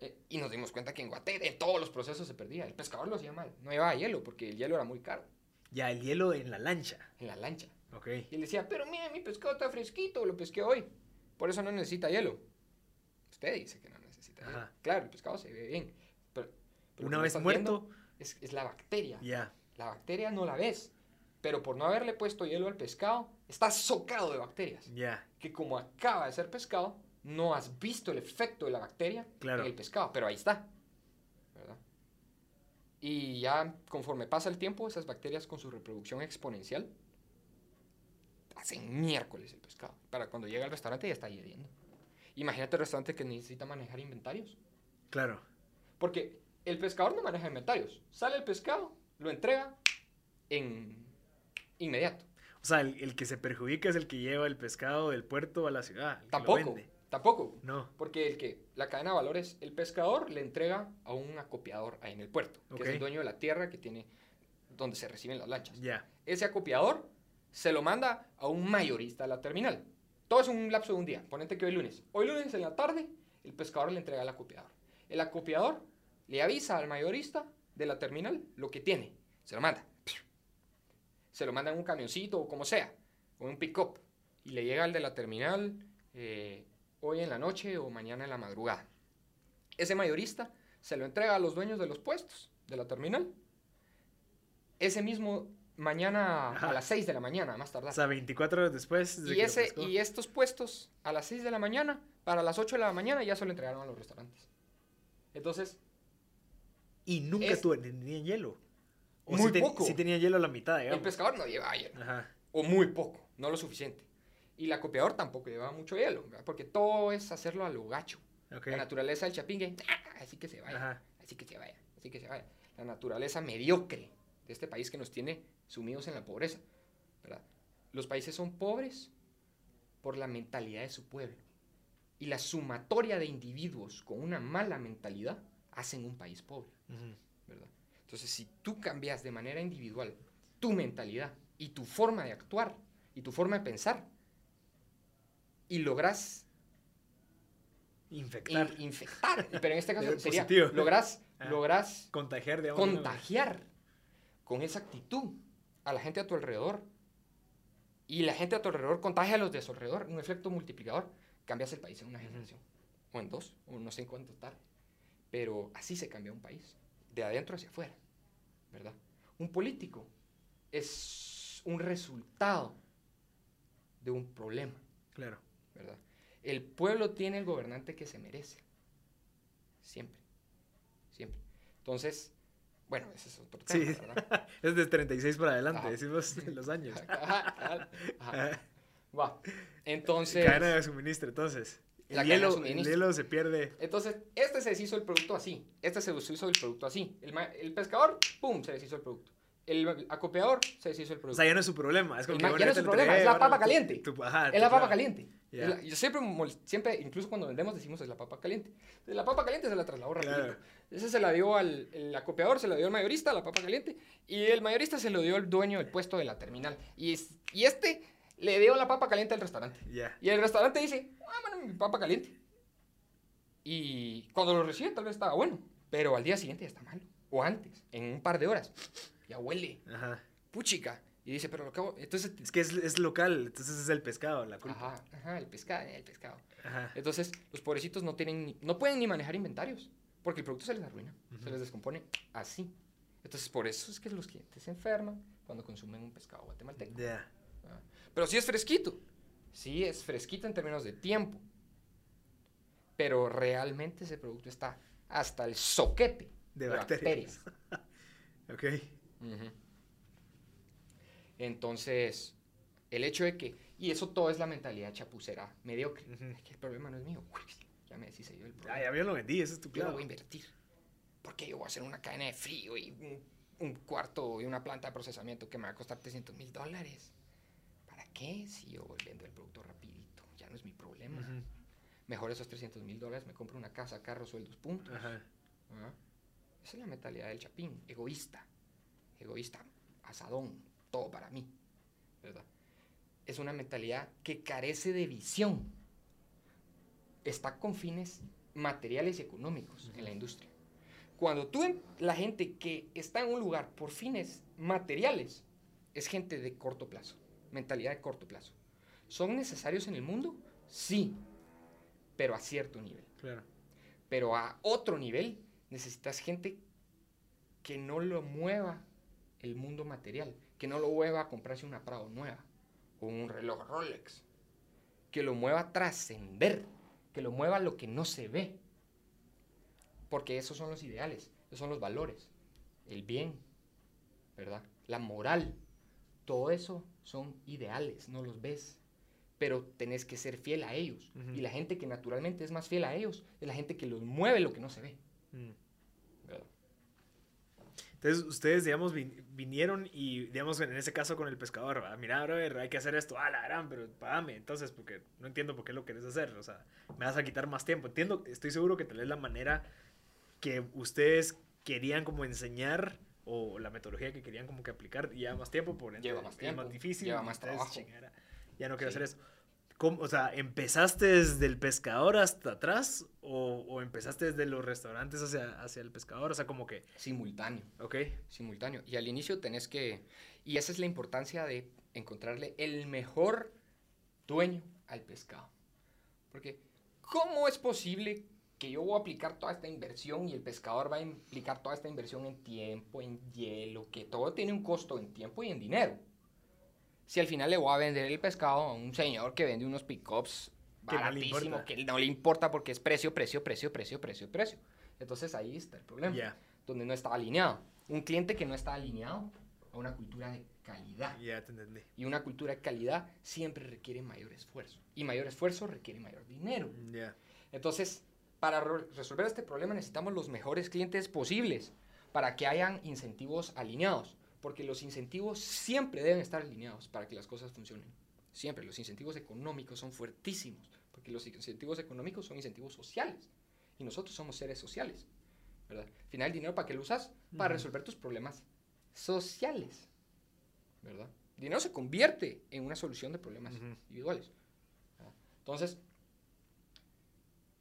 B: eh, y nos dimos cuenta que en Guate en todos los procesos se perdía. El pescador lo hacía mal. No llevaba hielo porque el hielo era muy caro
A: Ya, el hielo en la lancha.
B: en la lancha.
A: Ok.
B: Y él decía, pero mire, mi pescado está fresquito, lo pesqué hoy. Por eso no necesita hielo. Usted dice que no necesita hielo.
A: Ajá.
B: Claro, el pescado se ve bien. Pero,
A: Una vez muerto,
B: Es, es la bacteria.
A: ya.
B: La bacteria no la ves, pero por no haberle puesto hielo al pescado, está socado de bacterias.
A: Ya.
B: Que como acaba de ser pescado, no has visto el efecto de la bacteria
A: Claro.
B: en el pescado, pero ahí está. ¿verdad? Y ya conforme pasa el tiempo, esas bacterias con su reproducción exponencial hacen miércoles el pescado. Para cuando llega al restaurante ya está hirviendo. Imagínate el restaurante que necesita manejar inventarios.
A: Claro.
B: Porque el pescador no maneja inventarios. Sale el pescado, lo entrega en inmediato.
A: O sea, el, el que se perjudica es el que lleva el pescado del puerto a la ciudad.
B: Tampoco. Tampoco.
A: No.
B: Porque el que, la cadena de valores, el pescador le entrega a un acopiador ahí en el puerto, que es el dueño de la tierra que tiene, donde se reciben las lanchas.
A: Ya.
B: Ese acopiador se lo manda a un mayorista de la terminal. Todo es un lapso de un día. Ponete que hoy lunes. Hoy lunes en la tarde, el pescador le entrega al acopiador. El acopiador le avisa al mayorista de la terminal lo que tiene. Se lo manda. Se lo manda en un camioncito o como sea, o en un pick-up. Y le llega al de la terminal eh, hoy en la noche o mañana en la madrugada. Ese mayorista se lo entrega a los dueños de los puestos de la terminal. Ese mismo mañana
A: Ajá.
B: a las 6 de la mañana, más tardar.
A: O sea, 24 horas después. de
B: Y, ese, y estos puestos a las 6 de la mañana, para las 8 de la mañana ya se lo entregaron a los restaurantes. Entonces,
A: Y nunca
B: es-
A: tuve- tenían hielo. O
B: Muy
A: ten-
B: poco.
A: sí tenían hielo a la mitad,
B: el
A: digamos.
B: pescador no llevaba hielo,
A: Ajá.
B: o muy poco, no lo suficiente. Y el acopiador tampoco llevaba mucho hielo, ¿verdad? porque todo es hacerlo a lo gacho.
A: Ok.
B: La naturaleza del chapingue, "Ah, así que se vaya,
A: Ajá.
B: así que se vaya, así que se vaya. La naturaleza mediocre de este país que nos tiene sumidos en la pobreza. ¿verdad? Los países son pobres por la mentalidad de su pueblo. Y la sumatoria de individuos con una mala mentalidad hacen un país pobre. Entonces, si tú cambias de manera individual tu mentalidad y tu forma de actuar y tu forma de pensar y logras
A: Infectar.
B: in- infectar, pero en este caso sería,
A: positivo.
B: logras,
A: Ah.
B: logras
A: Contagiar,
B: con esa actitud a la gente a tu alrededor y la gente a tu alrededor contagia a los de su alrededor, un efecto multiplicador, cambias el país en una generación, o en dos, o no sé en cuánto tarde. Pero así se cambia un país, de adentro hacia afuera, ¿verdad? Un político es un resultado de un problema,
A: Claro.
B: ¿verdad? El pueblo tiene el gobernante que se merece, siempre, siempre. Entonces, bueno, ese es otro tema,
A: Sí.
B: ¿verdad?
A: Es de 36 para adelante,
B: Ajá.
A: decimos los años.
B: Ajá, ajá, ajá.
A: Ajá.
B: Va. Entonces,
A: Cadena de suministro, entonces. El hielo, el
B: suministro.
A: hielo se pierde.
B: entonces, este se deshizo el producto así. Este se deshizo el producto así. El, el pescador, pum, se deshizo el producto. El acopiador, se deshizo el
A: O
B: producto.
A: sea, ya no es su problema. Es como que,
B: ya no es su problema,
A: entregué,
B: es la papa caliente.
A: tu- ajá,
B: es la papa caliente. La- yo siempre, siempre, incluso cuando vendemos, decimos es la papa caliente. La papa caliente se la trasladó.
A: Claro.
B: Ese se la dio al el acopiador, se la dio al mayorista, la papa caliente. Y el mayorista se lo dio al dueño del puesto de la terminal. Y, es- y este le dio la papa caliente al restaurante. Y el restaurante dice, ah, mi papa caliente. Y cuando lo recibe tal vez estaba bueno, pero al día siguiente ya está malo. O antes, en un par de horas. Ya huele,
A: Ajá.
B: puchica. Y dice, pero lo acabo... Entonces...
A: Es que es, es local, entonces es el pescado la culpa.
B: Ajá, ajá, el pescado, el pescado.
A: Ajá.
B: Entonces, los pobrecitos no tienen ni- no pueden ni manejar inventarios, porque el producto se les arruina, se les descompone así. Entonces, por eso es que los clientes se enferman cuando consumen un pescado guatemalteco.
A: Ya.
B: Pero sí es fresquito. Sí es fresquito en términos de tiempo. Pero realmente ese producto está hasta el soquete
A: De bacterias. Ok.
B: Ujú. Entonces, el hecho de que... Y eso todo es la mentalidad chapucera mediocre. Es que el problema no es mío. Uy, ya me deshice yo del problema.
A: Ah, ya lo vendí, ese es tu
B: Yo no
A: clavo.
B: voy a invertir. Porque yo voy a hacer una cadena de frío y un, un cuarto y una planta de procesamiento que me va a costar 300 mil dólares. ¿Para qué? Si yo voy vendo el producto rapidito. Ya no es mi problema.
A: Ujú.
B: Mejor esos 300 mil dólares me compro una casa, carro, sueldos, puntos.
A: Ajá.
B: ¿Ah? Esa es la mentalidad del chapín. Egoísta. Egoísta. Asadón. Todo para mí. ¿Verdad? Es una mentalidad que carece de visión. Está con fines materiales y económicos en la industria. Cuando tú, la gente que está en un lugar por fines materiales, es gente de corto plazo, mentalidad de corto plazo. ¿Son necesarios en el mundo? Sí, pero a cierto nivel.
A: Claro.
B: Pero a otro nivel necesitas gente que no lo mueva el mundo material, que no lo mueva a comprarse una Prado nueva o un reloj Rolex, que lo mueva a trascender, que lo mueva a lo que no se ve. Porque esos son los ideales, esos son los valores, el bien, ¿verdad? La moral, todo eso son ideales, no los ves, pero tenés que ser fiel a ellos.
A: Ujú.
B: Y la gente que naturalmente es más fiel a ellos es la gente que los mueve lo que no se ve,
A: Mm.
B: ¿verdad?
A: Entonces, ustedes, digamos, vinieron y, digamos, en ese caso con el pescador, ah, mira, ver, hay que hacer esto, ah, la gran, pero pagame. Entonces, porque no entiendo por qué lo querés hacer. O sea, me vas a quitar más tiempo. Entiendo, estoy seguro que tal vez la manera que ustedes querían como enseñar o la metodología que querían como que aplicar lleva más tiempo, por
B: lleva más tiempo,
A: es más difícil,
B: lleva más trabajo.
A: ya no quiero hacer eso. ¿Cómo, o sea, ¿empezaste desde el pescador hasta atrás o, o, empezaste desde los restaurantes hacia, hacia el pescador? O sea, como que...
B: Simultáneo.
A: Ok.
B: Simultáneo. Y al inicio tenés que... Y esa es la importancia de encontrarle el mejor dueño al pescado. Porque, ¿cómo es posible que yo voy a aplicar toda esta inversión y el pescador va a implicar toda esta inversión en tiempo, en hielo, que todo tiene un costo en tiempo y en dinero? si al final le voy a vender el pescado a un señor que vende unos pickups baratísimos, que no le importa porque es precio, precio, precio, precio, precio, precio. Entonces ahí está el problema, donde no está alineado. Un cliente que no está alineado a una cultura de calidad. Y una cultura de calidad siempre requiere mayor esfuerzo. Y mayor esfuerzo requiere mayor dinero. Entonces, para resolver este problema necesitamos los mejores clientes posibles para que hayan incentivos alineados porque los incentivos siempre deben estar alineados para que las cosas funcionen. Siempre, los incentivos económicos son fuertísimos, porque los incentivos económicos son incentivos sociales, y nosotros somos seres sociales, ¿verdad? Al final, el dinero, ¿para qué lo usas? Para resolver tus problemas sociales, ¿verdad? El dinero se convierte en una solución de problemas individuales. Entonces,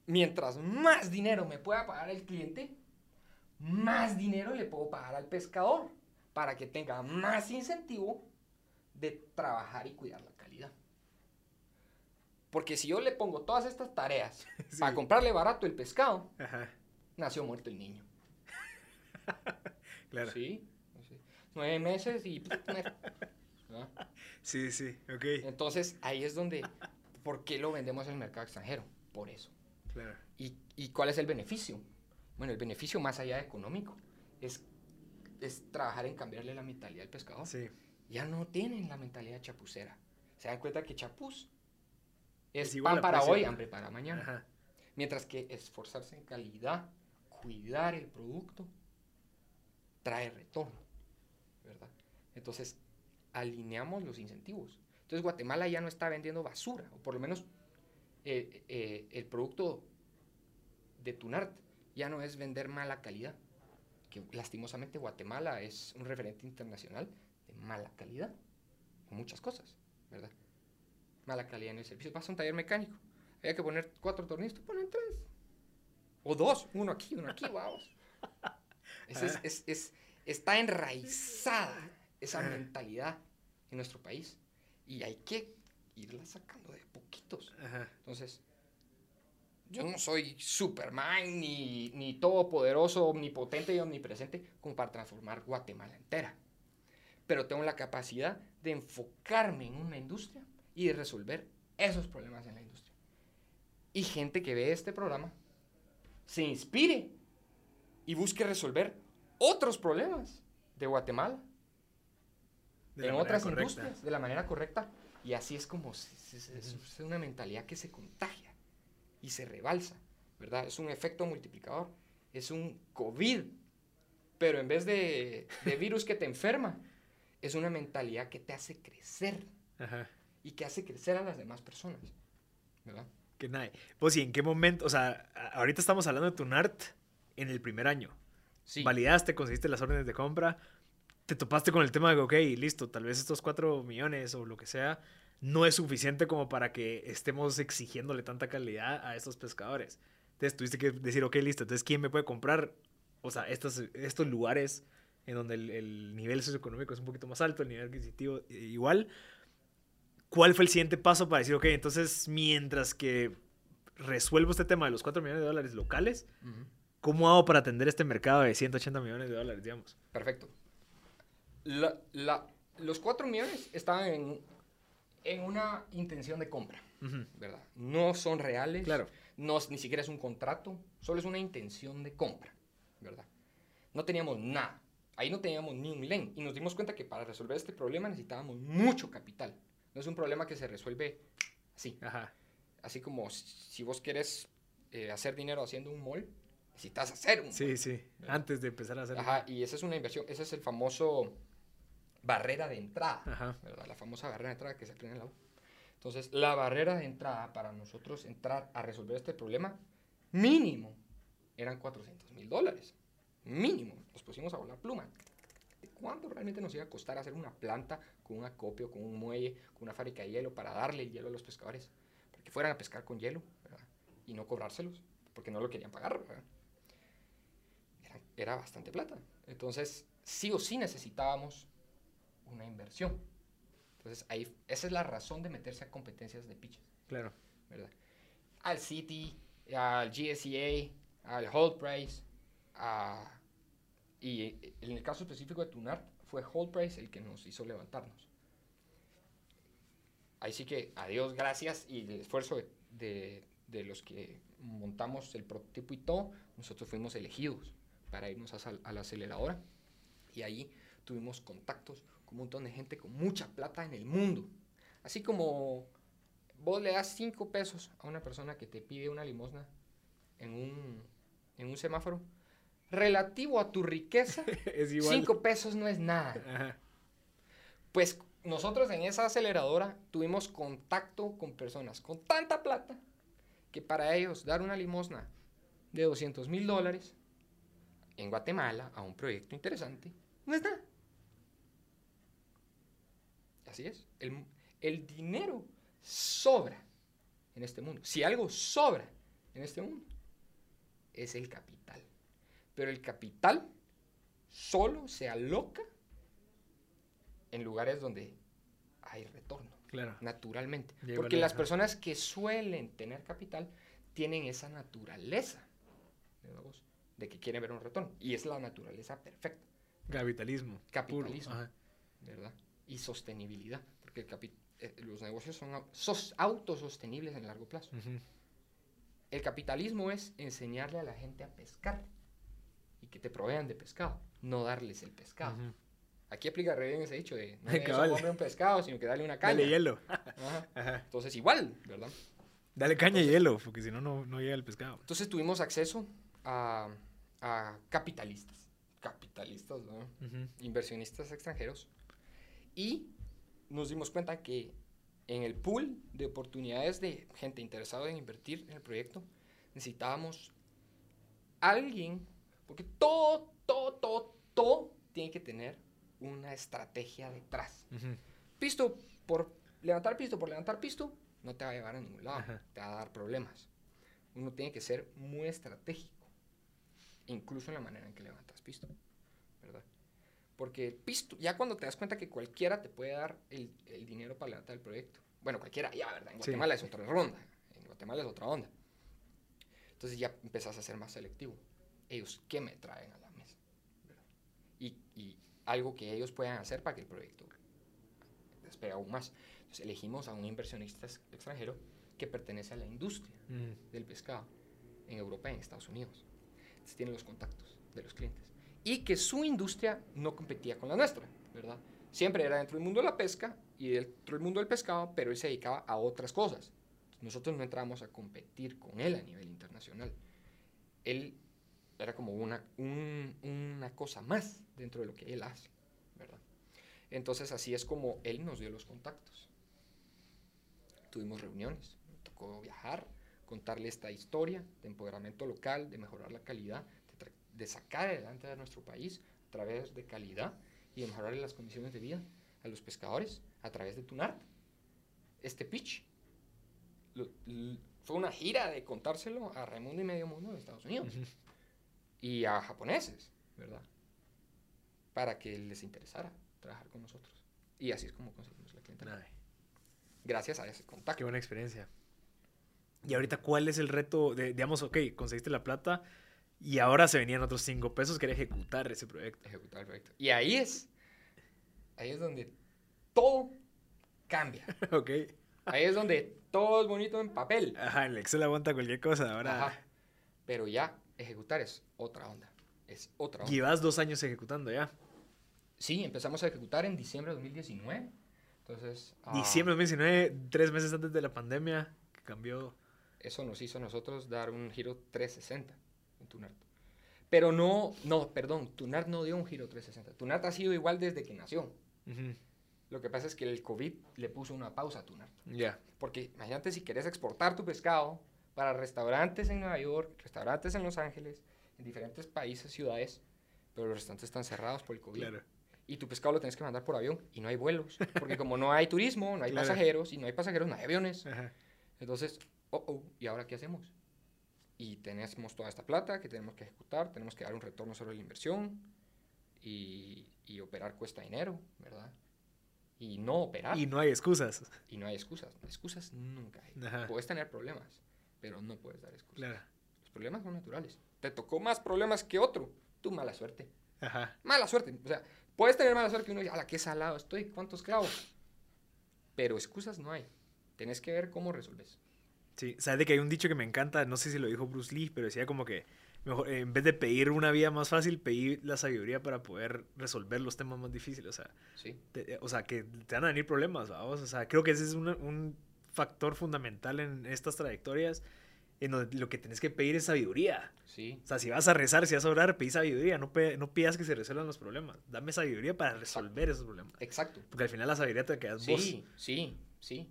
B: mientras más dinero me pueda pagar el cliente, más dinero le puedo pagar al pescador para que tenga más incentivo de trabajar y cuidar la calidad. Porque si yo le pongo todas estas tareas para comprarle barato el pescado, nació muerto el niño.
A: claro.
B: Sí, Nueve meses y...
A: Sí, sí, ok.
B: Entonces ahí es donde, ¿por qué lo vendemos en el mercado extranjero? Por eso.
A: Claro.
B: ¿Y, ¿Y cuál es el beneficio? Bueno, el beneficio más allá de económico es es trabajar en cambiarle la mentalidad al pescador.
A: Sí.
B: Ya no tienen la mentalidad chapucera. Se dan cuenta que chapuz es, pan para hoy, hambre para mañana. Mientras que esforzarse en calidad, cuidar el producto, trae retorno, ¿verdad? Entonces, alineamos los incentivos. Entonces, Guatemala ya no está vendiendo basura, o por lo menos eh, eh, el producto de Tunart ya no es vender mala calidad, lastimosamente Guatemala es un referente internacional de mala calidad, con muchas cosas, ¿verdad? Mala calidad en el servicio. Vas a un taller mecánico, había que poner cuatro tornillos, tú ponen tres. O dos, uno aquí, uno aquí, vamos. Es, es, está enraizada esa mentalidad en nuestro país y hay que irla sacando de poquitos. Entonces, yo no soy Superman, ni, ni todopoderoso, omnipotente y omnipresente como para transformar Guatemala entera. Pero tengo la capacidad de enfocarme en una industria y de resolver esos problemas en la industria. Y gente que ve este programa se inspire y busque resolver otros problemas de Guatemala en otras industrias de la manera correcta. Y así es como es una mentalidad que se contagia y se rebalsa, ¿verdad? Es un efecto multiplicador, es un COVID, pero en vez de, virus que te enferma, es una mentalidad que te hace crecer y que hace crecer a las demás personas, ¿verdad?
A: Que nada. Pues, ¿y en qué momento? O sea, ahorita estamos hablando de tu NART en el primer año. Sí. Validaste, conseguiste las órdenes de compra, te topaste con el tema de, ok, listo, tal vez estos cuatro millones o lo que sea, no es suficiente como para que estemos exigiéndole tanta calidad a estos pescadores. Entonces tuviste que decir, ok, listo, entonces ¿quién me puede comprar? O sea, estos, estos lugares en donde el, nivel socioeconómico es un poquito más alto, el nivel adquisitivo eh, igual. ¿Cuál fue el siguiente paso para decir, ok, entonces mientras que resuelvo este tema de los 4 millones de dólares locales, ¿cómo hago para atender este mercado de 180 millones de dólares, digamos?
B: Perfecto. Los 4 millones estaban en en una intención de compra, ¿verdad? No son reales,
A: claro.
B: no, ni siquiera es un contrato, solo es una intención de compra, ¿verdad? No teníamos nada, ahí no teníamos ni un LEN y nos dimos cuenta que para resolver este problema necesitábamos mucho capital. No es un problema que se resuelve así.
A: Ajá.
B: Así como si vos querés eh, hacer dinero haciendo un mall, necesitas hacer un
A: Sí, sí, antes de empezar a hacer.
B: Ajá, y esa es una inversión, ese es el famoso barrera de entrada,
A: Ajá.
B: ¿verdad? La famosa barrera de entrada que se aprende en la U. Entonces, la barrera de entrada para nosotros entrar a resolver este problema, mínimo, eran 400 mil dólares. Mínimo. Nos pusimos a volar pluma. ¿De cuánto realmente nos iba a costar hacer una planta con un acopio, con un muelle, con una fábrica de hielo para darle el hielo a los pescadores? Para que fueran a pescar con hielo, ¿verdad? Y no cobrárselos, porque no lo querían pagar, ¿verdad? Era, era bastante plata. Entonces, sí o sí necesitábamos una inversión. Entonces, ahí, esa es la razón de meterse a competencias de pitches,
A: Claro.
B: ¿verdad? Al City, al GSEA, al Hold Price, a- y en el caso específico de Tunart, fue Hold Price el que nos hizo levantarnos. Ahí sí que, adiós, gracias, y el esfuerzo de, de- de los que montamos el prototipo y todo, nosotros fuimos elegidos para irnos a, a la aceleradora. Y ahí tuvimos contactos con un montón de gente con mucha plata en el mundo. Así como vos le das 5 pesos a una persona que te pide una limosna en un, en un semáforo, relativo a tu riqueza,
A: es igual.
B: 5 pesos no es nada.
A: Ajá.
B: Pues nosotros en esa aceleradora tuvimos contacto con personas con tanta plata que para ellos dar una limosna de 200 mil dólares en Guatemala a un proyecto interesante no es nada. Así es. El, el dinero sobra en este mundo. Si algo sobra en este mundo, es el capital. Pero el capital solo se aloca en lugares donde hay retorno,
A: Claro.
B: naturalmente. Porque las personas que suelen tener capital tienen esa naturaleza de que quieren ver un retorno. Y es la naturaleza perfecta,
A: Capitalismo.
B: Capitalismo.
A: Ajá.
B: ¿verdad? Y sostenibilidad, porque el capi- eh, los negocios son au- sos- autosostenibles en largo plazo.
A: Ujú.
B: El capitalismo es enseñarle a la gente a pescar y que te provean de pescado, no darles el pescado.
A: Ujú.
B: Aquí aplica re bien ese dicho de no comer un pescado, sino que darle una caña.
A: Dale hielo.
B: Ajá.
A: Ajá.
B: Entonces, igual, ¿verdad?
A: Dale caña y hielo, porque si no, no llega el pescado.
B: Entonces tuvimos acceso a, a capitalistas, capitalistas, ¿no?
A: Ujú.
B: inversionistas extranjeros, y nos dimos cuenta que en el pool de oportunidades de gente interesada en invertir en el proyecto, necesitábamos alguien, porque todo, todo, todo, todo tiene que tener una estrategia detrás. Pisto por levantar pisto por levantar pisto no te va a llevar a ningún lado,
A: Ajá.
B: te va a dar problemas. Uno tiene que ser muy estratégico, incluso en la manera en que levantas pisto, ¿verdad? Porque pisto, ya cuando te das cuenta que cualquiera te puede dar el, el dinero para levantar el proyecto, bueno, cualquiera, ya, ¿verdad? En
A: Sí.
B: Guatemala es otra ronda, en Guatemala es otra onda. Entonces ya empezás a ser más selectivo. Ellos, ¿qué me traen a la mesa? Y, y algo que ellos puedan hacer para que el proyecto despegue aún más. Entonces elegimos a un inversionista ex- extranjero que pertenece a la industria
A: Mm.
B: del pescado en Europa y en Estados Unidos. Entonces tiene los contactos de los clientes. Y que su industria no competía con la nuestra, ¿verdad? Siempre era dentro del mundo de la pesca y dentro del mundo del pescado, pero él se dedicaba a otras cosas. Nosotros no entramos a competir con él a nivel internacional. Él era como una, un- una cosa más dentro de lo que él hace, ¿verdad? Entonces así es como él nos dio los contactos. Tuvimos reuniones, me tocó viajar, contarle esta historia de empoderamiento local, de mejorar la calidad, de, sacar adelante a nuestro país a través de calidad y de mejorar las condiciones de vida a los pescadores a través de Tunart. Este pitch lo- l- fue una gira de contárselo a Raimundo y medio mundo de Estados Unidos
A: Ujú.
B: y a japoneses, ¿verdad? Para que les interesara trabajar con nosotros. Y así es como conseguimos la clientela. Gracias a ese
A: Qué
B: contacto.
A: buena experiencia. Y ahorita, ¿cuál es el reto? De, digamos, ok, conseguiste la plata y ahora se venían otros cinco pesos, quería ejecutar ese proyecto.
B: Ejecutar el proyecto. Y ahí es, ahí es donde todo cambia.
A: ok.
B: Ahí es donde todo es bonito en papel.
A: Ajá, el Excel aguanta cualquier cosa. Ahora
B: Ajá. Pero ya ejecutar es otra onda. Es otra onda.
A: llevas dos años ejecutando ya.
B: Sí, empezamos a ejecutar en diciembre de 2019. Entonces, ah,
A: Diciembre de 2019, tres meses antes de la pandemia, que cambió.
B: eso nos hizo a nosotros dar un giro 360 en Tunart. Pero no, no, perdón, Tunart no dio un giro 360. Tunart ha sido igual desde que nació. Lo que pasa es que el COVID le puso una pausa a Tunart.
A: Ya.
B: Porque imagínate si quieres exportar tu pescado para restaurantes en Nueva York, restaurantes en Los Ángeles, en diferentes países, ciudades, pero los restaurantes están cerrados por el COVID.
A: Claro.
B: Y tu pescado lo tienes que mandar por avión y no hay vuelos. Porque como no hay turismo, no hay
A: Claro.
B: pasajeros, y no hay pasajeros, no hay aviones.
A: Ajá.
B: Entonces, oh, oh, ¿y ahora qué hacemos? Y tenemos toda esta plata que tenemos que ejecutar, tenemos que dar un retorno sobre la inversión y, y operar cuesta dinero, ¿verdad? Y no operar.
A: Y
B: Y,
A: no hay excusas.
B: no hay excusas. Excusas nunca hay.
A: Ajá.
B: Puedes tener problemas, pero no puedes dar excusas.
A: Claro.
B: Los problemas son naturales. Te tocó más problemas que otro. Tu mala suerte.
A: Ajá.
B: Mala suerte. O sea, puedes tener mala suerte que uno dice, ala, qué salado estoy, cuántos clavos. Pero excusas no hay. Tenés que ver cómo resolves.
A: Sí, sabes de que hay un dicho que me encanta, no sé si lo dijo Bruce Lee, pero decía como que mejor, eh, en vez de pedir una vida más fácil, pedir la sabiduría para poder resolver los temas más difíciles. O sea,
B: ¿Sí?
A: te- o sea que te van a venir problemas, vamos. O sea, creo que ese es una- un factor fundamental en estas trayectorias, en donde lo que tienes que pedir es sabiduría.
B: Sí.
A: O sea, si vas a rezar, si vas a orar, pedí sabiduría, no, pe- no pidas que se resuelvan los problemas. Dame sabiduría para resolver esos problemas.
B: Exacto.
A: Porque al final la sabiduría te quedas vos.
B: Sí, sí, sí.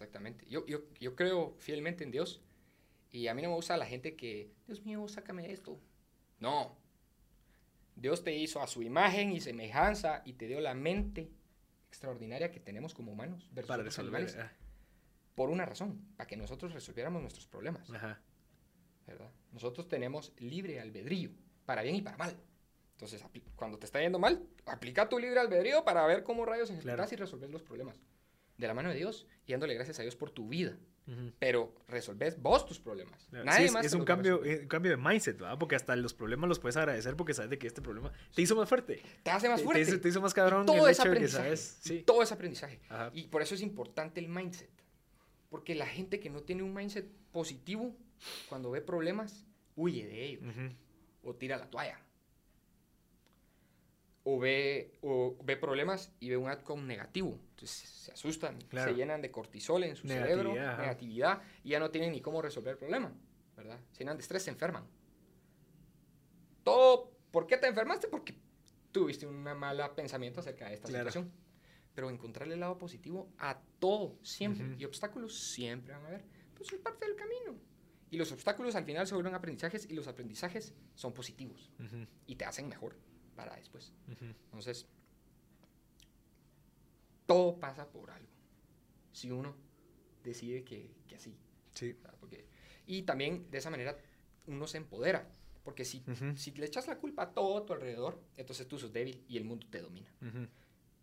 B: Exactamente. Yo, yo, yo creo fielmente en Dios. Y a mí no me gusta la gente que, Dios mío, sácame de esto. No. Dios te hizo a su imagen y semejanza y te dio la mente extraordinaria que tenemos como humanos versus
A: Para resolver.
B: animales, por una razón, para que nosotros resolviéramos nuestros problemas.
A: Ajá.
B: ¿verdad? Nosotros tenemos libre albedrío, para bien y para mal. Entonces, cuando te está yendo mal, aplica tu libre albedrío para ver cómo rayos ejecutas
A: Claro.
B: y resolver los problemas. De la mano de Dios y dándole gracias a Dios por tu vida. Pero resolves vos tus problemas.
A: Claro,
B: Nadie
A: sí, es,
B: más
A: es un cambio, eh, un cambio de mindset, ¿verdad? Porque hasta los problemas los puedes agradecer porque sabes de que este problema te hizo más fuerte.
B: Te hace más
A: Te-
B: fuerte.
A: Te, hizo, te hizo más cabrón
B: todo es aprendizaje.
A: sabes. Sí.
B: Todo es aprendizaje.
A: Ajá.
B: Y por eso es importante el mindset. Porque la gente que no tiene un mindset positivo, cuando ve problemas, huye de ellos. O tira la toalla. O ve, o ve problemas y ve un outcome negativo. Entonces se asustan,
A: Claro.
B: se llenan de cortisol en su
A: Negatividad,
B: cerebro,
A: ajá.
B: negatividad, y ya no tienen ni cómo resolver el problema, ¿verdad? Se llenan de estrés, se enferman. Todo, ¿por qué te enfermaste? Porque tuviste un mal pensamiento acerca de esta
A: Claro.
B: situación. Pero encontrarle el lado positivo a todo, siempre. Y obstáculos siempre van a haber. Pues es parte del camino. Y los obstáculos al final se vuelven aprendizajes y los aprendizajes son positivos y te hacen mejor para después. Entonces, todo pasa por algo. Si uno decide que, que así.
A: Sí.
B: y también de esa manera uno se empodera. Porque si, si le echas la culpa a todo a tu alrededor, entonces tú sos débil y el mundo te domina.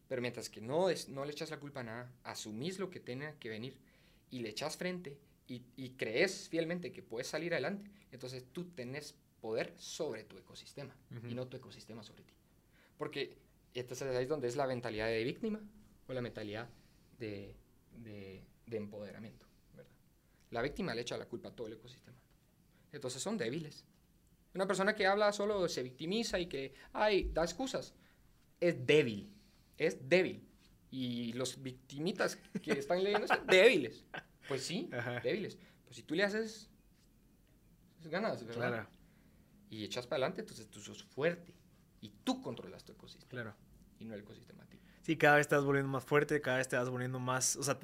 B: Pero mientras que no, es, no le echas la culpa a nada, asumís lo que tenga que venir y le echas frente y, y crees fielmente que puedes salir adelante, entonces tú tenés poder sobre tu ecosistema
A: Ujú.
B: y no tu ecosistema sobre ti. Porque entonces ahí es donde es la mentalidad de víctima o la mentalidad de, de, de empoderamiento. ¿verdad? La víctima le echa la culpa a todo el ecosistema. Entonces son débiles. Una persona que habla solo se victimiza y que, ay, da excusas, es débil. Es débil. Y los victimitas que están leyendo son débiles. Pues sí,
A: Ajá.
B: débiles. Pues si tú le haces, es ganas, ¿verdad?
A: Claro,
B: Y echas para adelante, entonces tú sos fuerte. Y tú controlas tu ecosistema.
A: claro.
B: Y no el ecosistema a ti.
A: Sí, cada vez te vas volviendo más fuerte, cada vez te vas volviendo más. O sea,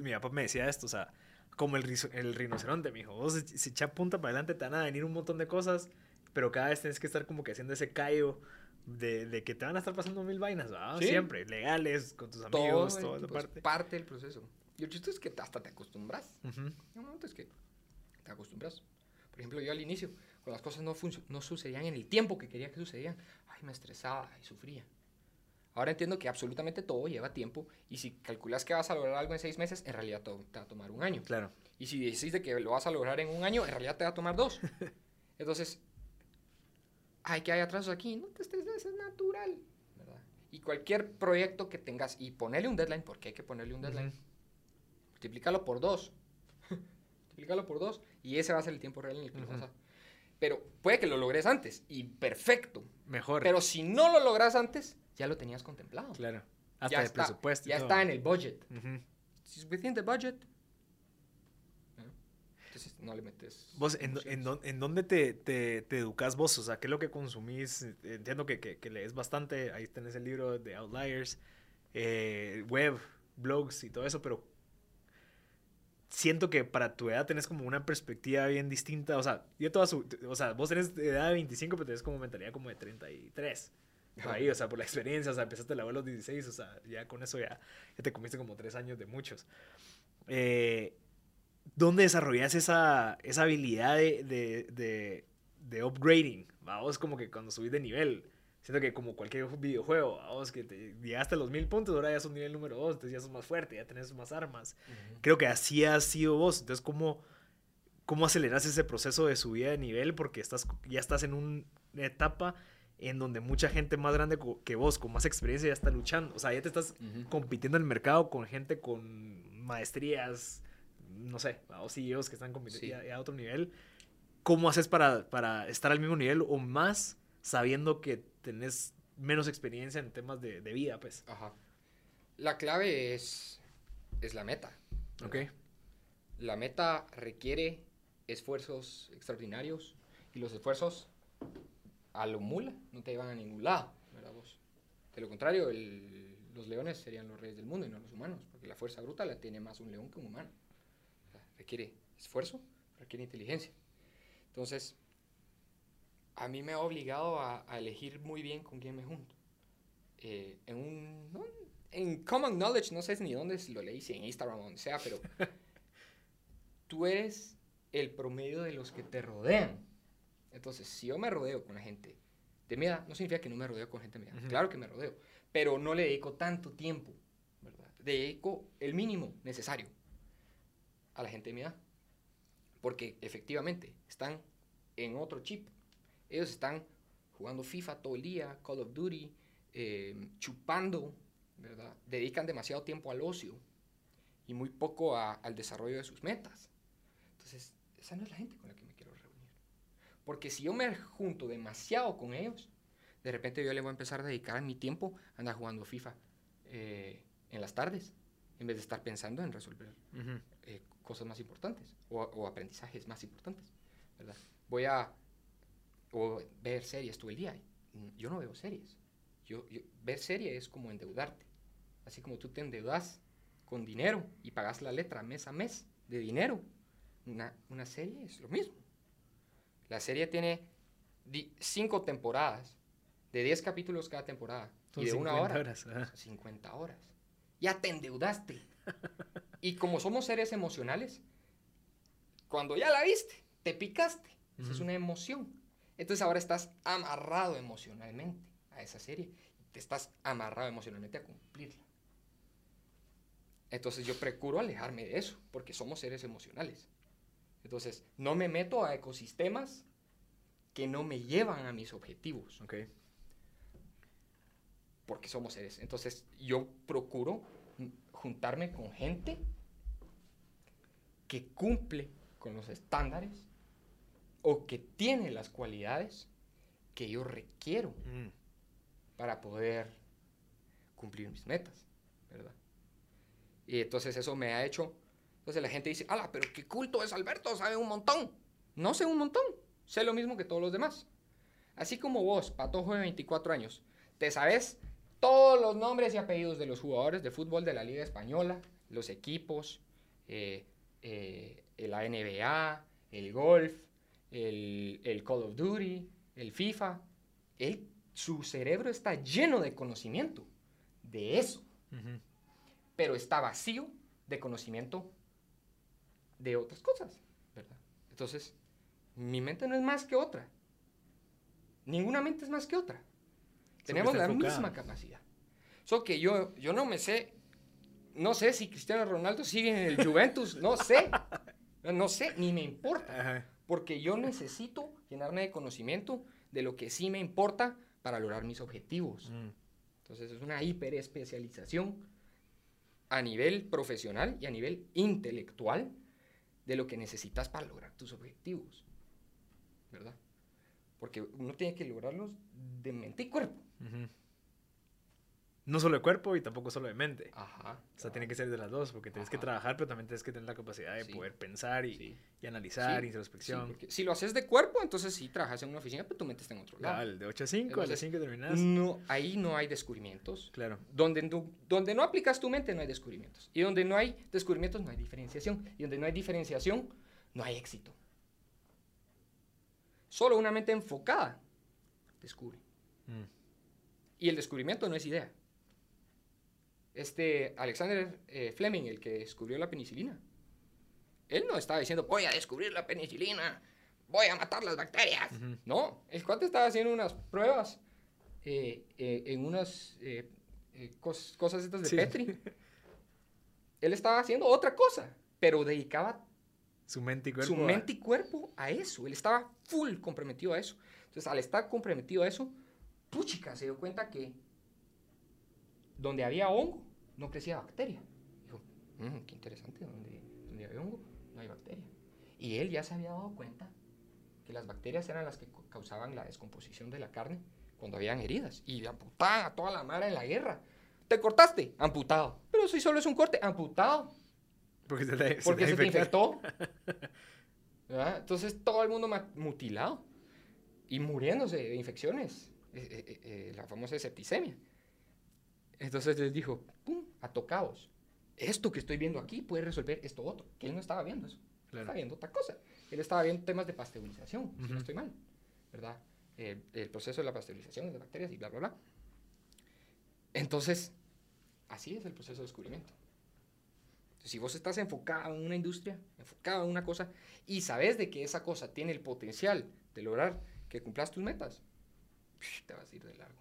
A: mi papá me decía esto, o sea, como el, el rinoceronte, mijo. Vos, si, si echas punta para adelante, te van a venir un montón de cosas, pero cada vez tienes que estar como que haciendo ese callo de, de que te van a estar pasando mil vainas, ¿verdad?
B: Sí.
A: Siempre, legales, con tus
B: Todo
A: amigos,
B: el
A: toda esa parte.
B: parte del proceso. Y el chiste es que hasta te acostumbras.
A: Ujú.
B: Hay un momento es que te acostumbras. Por ejemplo, yo al inicio, las cosas no, no sucedían en el tiempo que quería que sucedían, ay, me estresaba y sufría. Ahora entiendo que absolutamente todo lleva tiempo y si calculas que vas a lograr algo en seis meses, en realidad te va a tomar un año.
A: Claro.
B: Y si decís de que lo vas a lograr en un año, en realidad te va a tomar dos. Entonces, ay, que hay atrasos aquí, no te estreses, es natural. ¿verdad? Y cualquier proyecto que tengas, y ponerle un deadline, porque hay que ponerle un deadline,
A: Ujú.
B: multiplícalo por dos. multiplícalo por dos, y ese va a ser el tiempo real en el que lo vas a... Pero puede que lo logres antes, y perfecto.
A: Mejor.
B: Pero si no lo logras antes, ya lo tenías contemplado.
A: claro. Hasta
B: ya
A: de
B: está,
A: presupuesto.
B: Ya
A: todo.
B: está en el budget.
A: Ujú.
B: Si es within the budget. Entonces no le metes...
A: ¿Vos en, en, en dónde te, te, te, educas vos? O sea, ¿qué es lo que consumís? Entiendo que, que, que lees bastante, ahí tenés el libro de Outliers, eh, web, blogs y todo eso, pero siento que para tu edad tenés como una perspectiva bien distinta. O sea, yo toda su, o sea, vos tenés edad de 25, pero tenés como mentalidad como de 33. Ahí, o sea, por la experiencia, o sea, empezaste a los 16, o sea, ya con eso ya, ya te comiste como tres años de muchos. Eh, ¿Dónde desarrollas esa, esa habilidad de, de, de, de upgrading? Vamos, como que cuando subís de nivel. Siento que como cualquier videojuego, vamos, que te llegaste a los mil puntos, ahora ya es un nivel número dos, entonces ya sos más fuerte, ya tenés más armas. Creo que así has sido vos. Entonces, ¿cómo, cómo aceleras ese proceso de subida de nivel? Porque estás, ya estás en una etapa en donde mucha gente más grande que vos, con más experiencia, ya está luchando. O sea, ya te estás compitiendo en el mercado con gente con maestrías, no sé, o CEOs que están compitiendo a otro nivel. ¿Cómo haces para, para estar al mismo nivel o más sabiendo que tenés menos experiencia en temas de, de vida, pues.
B: Ajá. La clave es, es la meta.
A: Ok.
B: La meta requiere esfuerzos extraordinarios y los esfuerzos a lo mula no te llevan a ningún lado, ¿verdad vos? De lo contrario, el, los leones serían los reyes del mundo y no los humanos, porque la fuerza bruta la tiene más un león que un humano. requiere esfuerzo, requiere inteligencia. Entonces, a mí me ha obligado a, elegir muy bien con quién me junto. Eh, en un... en Common Knowledge, no sé ni dónde lo leí, si en Instagram o donde sea, pero tú eres el promedio de los que te rodean. Entonces, si yo me rodeo con la gente de mi edad, no significa que no me rodeo con gente de mi edad. Claro que me rodeo, pero no le dedico tanto tiempo, ¿verdad? Dedico el mínimo necesario a la gente de mi edad. Porque efectivamente están en otro chip. Ellos están jugando FIFA todo el día, Call of Duty, eh, chupando, ¿verdad? Dedican demasiado tiempo al ocio y muy poco al desarrollo de sus metas. Entonces, esa no es la gente con la que me quiero reunir. Porque si yo me junto demasiado con ellos, de repente yo le voy a empezar a dedicar mi tiempo a andar jugando FIFA eh, en las tardes, en vez de estar pensando en resolver eh, cosas más importantes o, o, aprendizajes más importantes, ¿verdad? Voy a o ver series todo el día. Yo no veo series. Yo, ver series es como endeudarte. Así como tú te endeudas con dinero y pagas la letra mes a mes de dinero. Una, una serie es lo mismo. La serie tiene cinco temporadas, de 10 capítulos cada temporada. y de una hora. Horas, 50 horas. Ya te endeudaste. y como somos seres emocionales, cuando ya la viste, te picaste. Esa es una emoción. Entonces ahora estás amarrado emocionalmente a esa serie. Te estás amarrado emocionalmente a cumplirla. Entonces yo procuro alejarme de eso, porque somos seres emocionales. Entonces no me meto a ecosistemas que no me llevan a mis objetivos.
A: Okay.
B: Porque somos seres. Entonces yo procuro juntarme con gente que cumple con los estándares o que tiene las cualidades que yo requiero mm. para poder cumplir mis metas, ¿verdad? Y entonces eso me ha hecho, entonces la gente dice, ala, pero qué culto es Alberto, sabe un montón. No sé un montón, sé lo mismo que todos los demás. Así como vos, patojo de 24 años, te sabes todos los nombres y apellidos de los jugadores de fútbol de la Liga Española, los equipos, eh, eh, la NBA, el golf, el, Call of Duty, el FIFA. Él, su cerebro está lleno de conocimiento de eso, pero está vacío de conocimiento de otras cosas, ¿verdad? Entonces, mi mente no es más que otra. Ninguna mente es más que otra. Tenemos la misma capacidad. Solo que yo, yo no me sé, no sé si Cristiano Ronaldo sigue en el Juventus, no sé. No sé, ni me importa porque yo necesito llenarme de conocimiento de lo que sí me importa para lograr mis objetivos. Mm. Entonces es una hiperespecialización a nivel profesional y a nivel intelectual de lo que necesitas para lograr tus objetivos. ¿Verdad? Porque uno tiene que lograrlos de mente y cuerpo.
A: No solo de cuerpo y tampoco solo de mente.
B: Ajá.
A: O sea, tiene que ser de las dos, porque tienes que trabajar, pero también tienes que tener la capacidad de
B: Sí.
A: poder pensar y,
B: Sí.
A: y analizar,
B: Sí,
A: introspección.
B: Si lo haces de cuerpo, entonces sí trabajas en una oficina, pero tu mente está en otro lado.
A: Cabal, de 8 a 5, a las
B: Entonces,
A: 5 terminas.
B: No, ahí no hay descubrimientos.
A: Claro.
B: Donde, no- donde no aplicas tu mente no hay descubrimientos. Y donde no hay descubrimientos no hay diferenciación. Y donde no hay diferenciación no hay éxito. Solo una mente enfocada descubre.
A: Mm.
B: Y el descubrimiento no es idea. Este Alexander eh, Fleming, el que descubrió la penicilina, él no estaba diciendo, voy a descubrir la penicilina, voy a matar las bacterias.
A: Ujú.
B: No, el cuate estaba haciendo unas pruebas eh, eh, en unas eh, eh, cos- cosas estas de
A: Sí.
B: Petri. Él estaba haciendo otra cosa, pero dedicaba
A: Su mente y cuerpo.
B: su
A: a-
B: mente y cuerpo a eso. Él estaba full comprometido a eso. Entonces, al estar comprometido a eso, puchica, se dio cuenta que donde había hongo, no crecía bacteria. Dijo, "Mm, qué interesante, donde, donde había hongo, no hay bacteria. Y él ya se había dado cuenta que las bacterias eran las que causaban la descomposición de la carne cuando habían heridas. Y amputaban a toda la mara en la guerra. ¿Te cortaste? Amputado. Pero si solo es un corte, amputado
A: Porque se te,
B: porque se te
A: infectó.
B: infectó. ¿Verdad? Entonces todo el mundo mutilado y muriéndose de infecciones, eh, eh, eh, la famosa septicemia. Entonces les dijo, ¡pum! A tocaos. Esto que estoy viendo aquí puede resolver esto otro, que él no estaba viendo eso.
A: Claro.
B: Estaba viendo otra cosa. Él estaba viendo temas de pasteurización, si
A: Ujú.
B: no estoy mal, ¿verdad? Eh, el proceso de la pasteurización de bacterias y bla, bla, bla. Entonces, así es el proceso de descubrimiento. Si vos estás enfocado en una industria, enfocado en una cosa, y sabes de que esa cosa tiene el potencial de lograr que cumplas tus metas, te vas a ir de largo.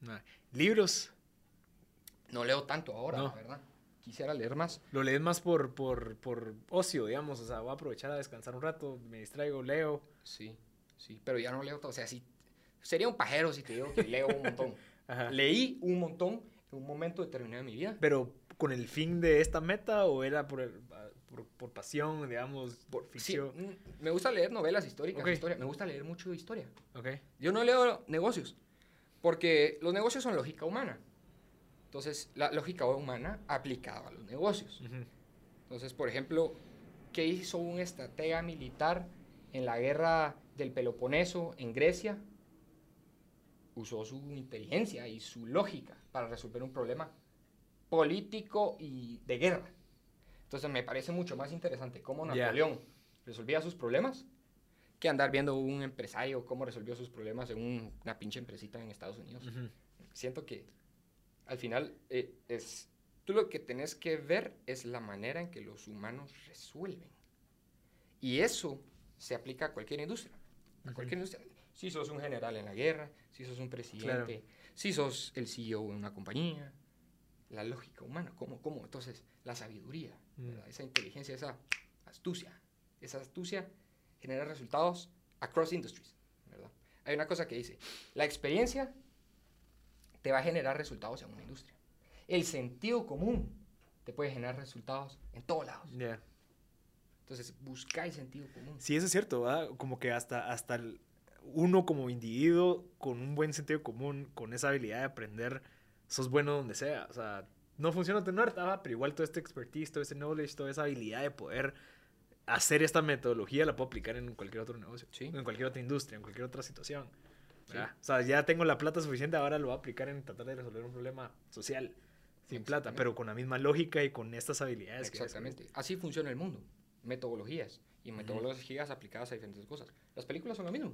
A: Nah. Libros.
B: No leo tanto ahora,
A: No.
B: la verdad. Quisiera leer más.
A: Lo lees más por, por, por ocio, digamos. O sea, voy a aprovechar a descansar un rato, me distraigo, leo.
B: Sí, sí, pero ya no leo todo. O sea, sí, sería un pajero si te digo que leo un montón.
A: Ajá.
B: Leí un montón en un momento determinado de mi vida.
A: Pero con el fin de esta meta o era por, el- por, por pasión, digamos, por
B: Sí,
A: ficción.
B: mm, me gusta leer novelas históricas, historia. Me gusta leer mucho historia.
A: Ok.
B: Yo no leo negocios, porque los negocios son lógica humana. Entonces, la lógica humana aplicada a los negocios.
A: Ujú.
B: Entonces, por ejemplo, ¿qué hizo un estratega militar en la guerra del Peloponeso en Grecia? Usó su inteligencia y su lógica para resolver un problema político y de guerra. Entonces, me parece mucho más interesante cómo. Napoleón resolvía sus problemas que andar viendo un empresario cómo resolvió sus problemas en un- una pinche empresita en Estados Unidos siento que al final eh, es tú lo que tenés que ver es la manera en que los humanos resuelven. Y eso se aplica a cualquier industria a cualquier industria. Si sos un general en la guerra si sos un presidente si sos el CEO de una compañía la lógica humana cómo cómo entonces la sabiduría
A: Mm.
B: esa inteligencia esa astucia esa astucia genera resultados across industries ¿verdad? hay una cosa que dice la experiencia te va a generar resultados en una industria. El sentido común te puede generar resultados en todos lados.
A: Ya.
B: Entonces, busca el sentido común.
A: Sí, eso es cierto, ¿verdad? Como que hasta, hasta el- uno como individuo con un buen sentido común, con esa habilidad de aprender, sos bueno donde sea. O sea, no funciona tener arte, pero igual todo este expertise, todo ese knowledge, toda esa habilidad de poder hacer esta metodología la puedo aplicar en cualquier otro negocio,
B: Sí.
A: en cualquier otra industria, en cualquier otra situación.
B: Sí.
A: ¿verdad? O sea, ya tengo la plata suficiente, ahora lo voy a aplicar en tratar de resolver un problema social sin plata, pero con la misma lógica y con estas habilidades. que ya
B: Exactamente. Así funciona el mundo. Metodologías. Y metodologías aplicadas a diferentes cosas. Las películas son lo mismo.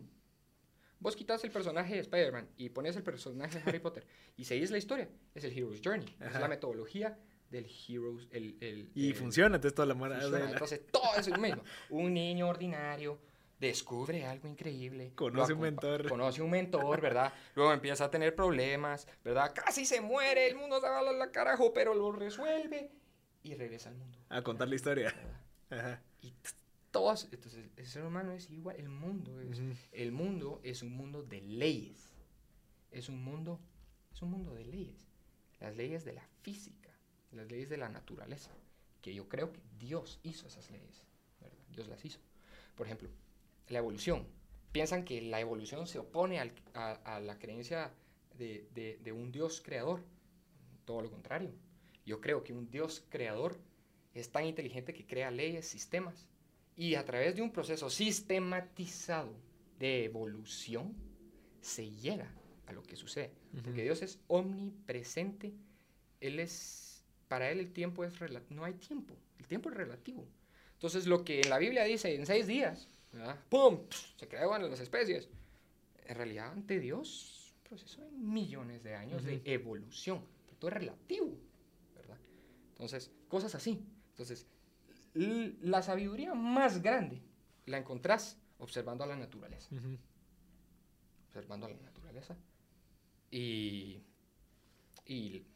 B: Vos quitas el personaje de Spider-Man y pones el personaje de Harry Potter y seguís la historia. Es el Hero's Journey. Es
A: Ajá.
B: la metodología del Hero's... El, el-
A: Y
B: el-
A: funciona, entonces toda la
B: funciona. Entonces, todo es lo mismo. Un niño ordinario descubre algo increíble.
A: Conoce un mentor.
B: Conoce un mentor, ¿verdad? Luego empieza a tener problemas, ¿verdad? Casi se muere, el mundo se va a la carajo, pero lo resuelve y regresa al mundo.
A: A contar la historia. Ajá.
B: Y t- todos, entonces, el ser humano es igual, el mundo es,
A: Ujú.
B: el mundo es un mundo de leyes. Es un mundo, es un mundo de leyes. Las leyes de la física, las leyes de la naturaleza, que yo creo que Dios hizo esas leyes, ¿verdad? Dios las hizo. Por ejemplo, la evolución. Piensan que la evolución se opone al- a, a la creencia de, de, de un Dios creador. Todo lo contrario. Yo creo que un Dios creador es tan inteligente que crea leyes, sistemas, y a través de un proceso sistematizado de evolución se llega a lo que sucede. Porque Dios es omnipresente. Él es, para Él el tiempo es, no hay tiempo, el tiempo es relativo. Entonces lo que en la Biblia dice en seis días, ¡pum! Se creaban las especies. En realidad ante Dios, un proceso de millones de años de evolución. todo es relativo, ¿verdad? Entonces, cosas así. Entonces, la sabiduría más grande la encontrás observando a la naturaleza. Observando a la naturaleza. Y, y,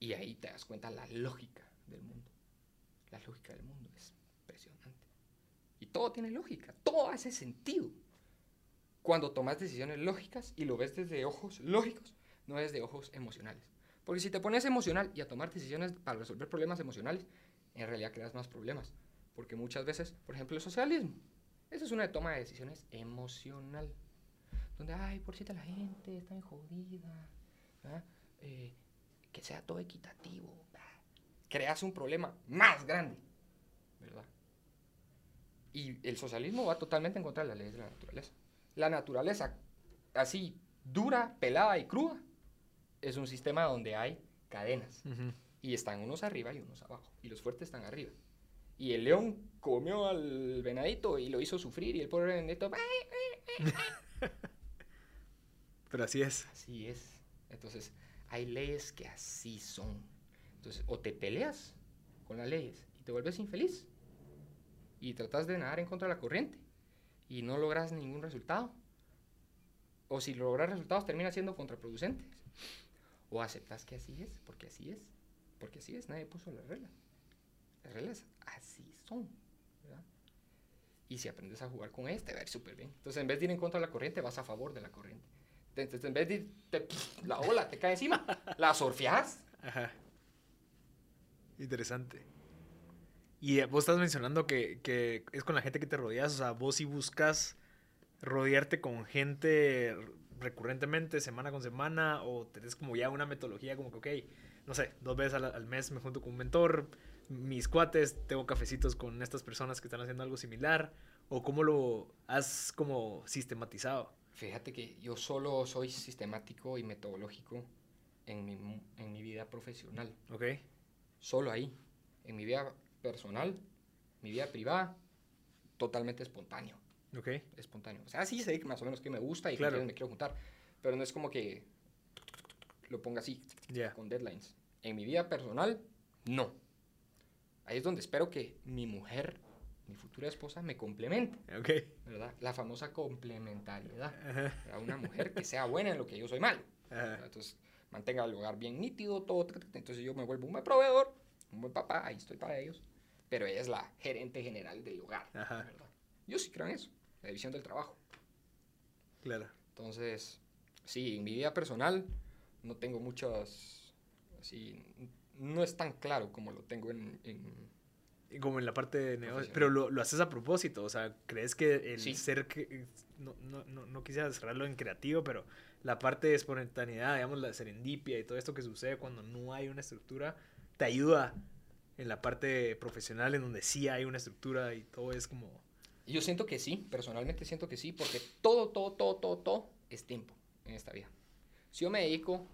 B: y, ahí te das cuenta la lógica del mundo. La lógica del mundo es todo tiene lógica, todo hace sentido. Cuando tomas decisiones lógicas y lo ves desde ojos lógicos, no desde ojos emocionales. Porque si te pones emocional y a tomar decisiones para resolver problemas emocionales, en realidad creas más problemas. Porque muchas veces, por ejemplo, el socialismo, esa es una toma de decisiones emocional. Donde, ay, por cierto, la gente está bien jodida. Eh, que sea todo equitativo. Creas un problema más grande. ¿Verdad? Y el socialismo va totalmente en contra de las leyes de la naturaleza. La naturaleza, así dura, pelada y cruda, es un sistema donde hay cadenas. Y están unos arriba y unos abajo. Y los fuertes están arriba. Y el león comió al venadito y lo hizo sufrir. Y el pobre venadito.
A: Pero así es.
B: Así es. Entonces, hay leyes que así son. Entonces, o te peleas con las leyes y te vuelves infeliz. Y tratas de nadar en contra de la corriente. Y no logras ningún resultado. O si logras resultados, termina siendo contraproducentes. O aceptas que así es, porque así es. Porque así es, nadie puso las reglas. Las reglas así son. ¿verdad? Y si aprendes a jugar con este, va a ir súper bien. Entonces, en vez de ir en contra de la corriente, vas a favor de la corriente. Entonces, en vez de ir, la ola te cae encima, la surfeas. Ajá.
A: Interesante. Y eh, vos estás mencionando que, que, es con la gente que te rodeas, o sea, vos sí buscas rodearte con gente recurrentemente, semana con semana, o tenés como ya una metodología como que, ok, no sé, dos veces al, mes me junto con un mentor, mis cuates, tengo cafecitos con estas personas que están haciendo algo similar, o cómo lo has como sistematizado.
B: Fíjate que yo solo soy sistemático y metodológico en mi, en mi vida profesional.
A: Ok.
B: Solo ahí. En mi vida personal, mi vida privada, totalmente espontáneo.
A: Ok.
B: Espontáneo. O sea, sí sé más o menos que me gusta y claro. me quiero juntar, pero no es como que lo ponga así, con deadlines. En mi vida personal, no. Ahí es donde espero que mi mujer, mi futura esposa, me complemente.
A: Okay.
B: ¿Verdad? La famosa complementariedad. Una mujer que sea buena en lo que yo soy malo. Entonces, mantenga el hogar bien nítido, todo. Entonces yo me vuelvo un buen proveedor, un buen papá, ahí estoy para ellos. Pero ella es la gerente general del hogar. ¿verdad? Yo sí creo en eso, la división del trabajo.
A: Claro.
B: Entonces, sí, en mi vida personal no tengo muchas, así, no es tan claro como lo tengo en...
A: como en la parte de negocio. Pero lo, lo, haces a propósito, o sea, ¿crees que el ser que... No, no, no, no, quisiera cerrarlo en creativo, pero la parte de espontaneidad, digamos, la serendipia y todo esto que sucede cuando no hay una estructura, te ayuda en la parte profesional en donde sí hay una estructura y todo es como...
B: Yo siento que sí, personalmente siento que sí, porque todo, todo, todo, todo, todo es tiempo en esta vida. Si yo me dedico,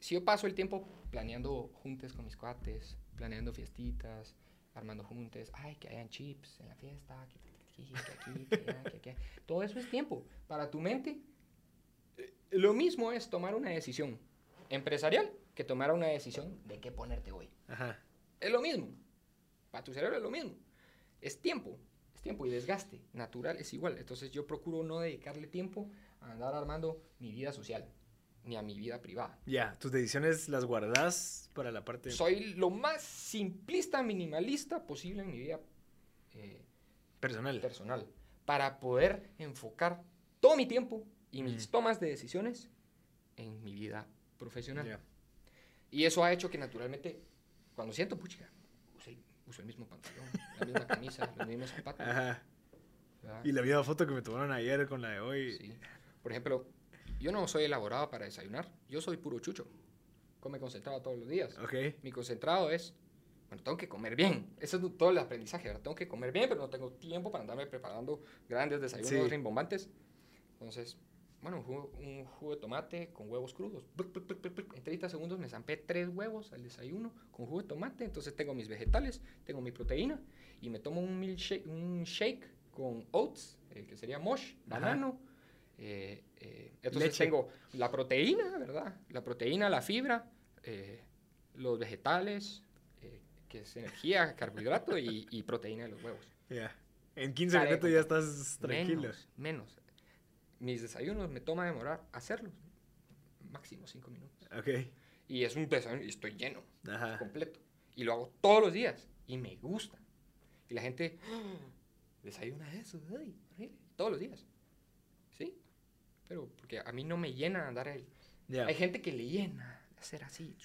B: si yo paso el tiempo planeando juntes con mis cuates, planeando fiestitas, armando juntes, ay, que hayan chips en la fiesta, que aquí, que aquí, que allá, Todo eso es tiempo. Para tu mente, eh, lo mismo es tomar una decisión empresarial que tomar una decisión de qué ponerte hoy. Ajá. Es lo mismo. Para tu cerebro es lo mismo. Es tiempo. Es tiempo y desgaste. Natural es igual. Entonces yo procuro no dedicarle tiempo a andar armando mi vida social ni a mi vida privada.
A: Ya, tus decisiones las guardas para la parte...
B: Soy lo más simplista, minimalista posible en mi vida
A: eh, personal.
B: personal. Para poder enfocar todo mi tiempo y mis tomas de decisiones en mi vida profesional. Y eso ha hecho que naturalmente, cuando siento, pucha, uso el, mismo pantalón, la misma camisa, los mismos zapatos.
A: Y la misma foto que me tomaron ayer con la de hoy.
B: Por ejemplo, yo no soy elaborado para desayunar. Yo soy puro chucho. Come concentrado todos los días.
A: Ok.
B: Mi concentrado es, bueno, tengo que comer bien. Eso es todo el aprendizaje. ¿verdad? Tengo que comer bien, pero no tengo tiempo para andarme preparando grandes desayunos
A: Sí.
B: rimbombantes. Entonces, bueno, un jugo, un jugo de tomate con huevos crudos. En 30 segundos me zampé tres huevos al desayuno con jugo de tomate. Entonces tengo mis vegetales, tengo mi proteína y me tomo un, milkshake, un shake con oats, eh, que sería mosh,
A: Ajá.
B: banano. eh, eh, entonces
A: Leche.
B: tengo la proteína, ¿verdad? La proteína, la fibra, eh, los vegetales, eh, que es energía, carbohidrato y, y proteína de los huevos.
A: Ya. En 15
B: Parejo.
A: minutos ya estás tranquilo.
B: Menos, menos. Mis desayunos me toma demorar hacerlos. Máximo cinco minutos.
A: Ok.
B: Y es un desayuno y estoy lleno,
A: Ajá.
B: completo. Y lo hago todos los días. Y me gusta. Y la gente "Ah, desayuna eso, ay, horrible", todos los días. ¿Sí? Pero porque a mí no me llena andar el...
A: Ya.
B: Hay gente que le llena hacer así.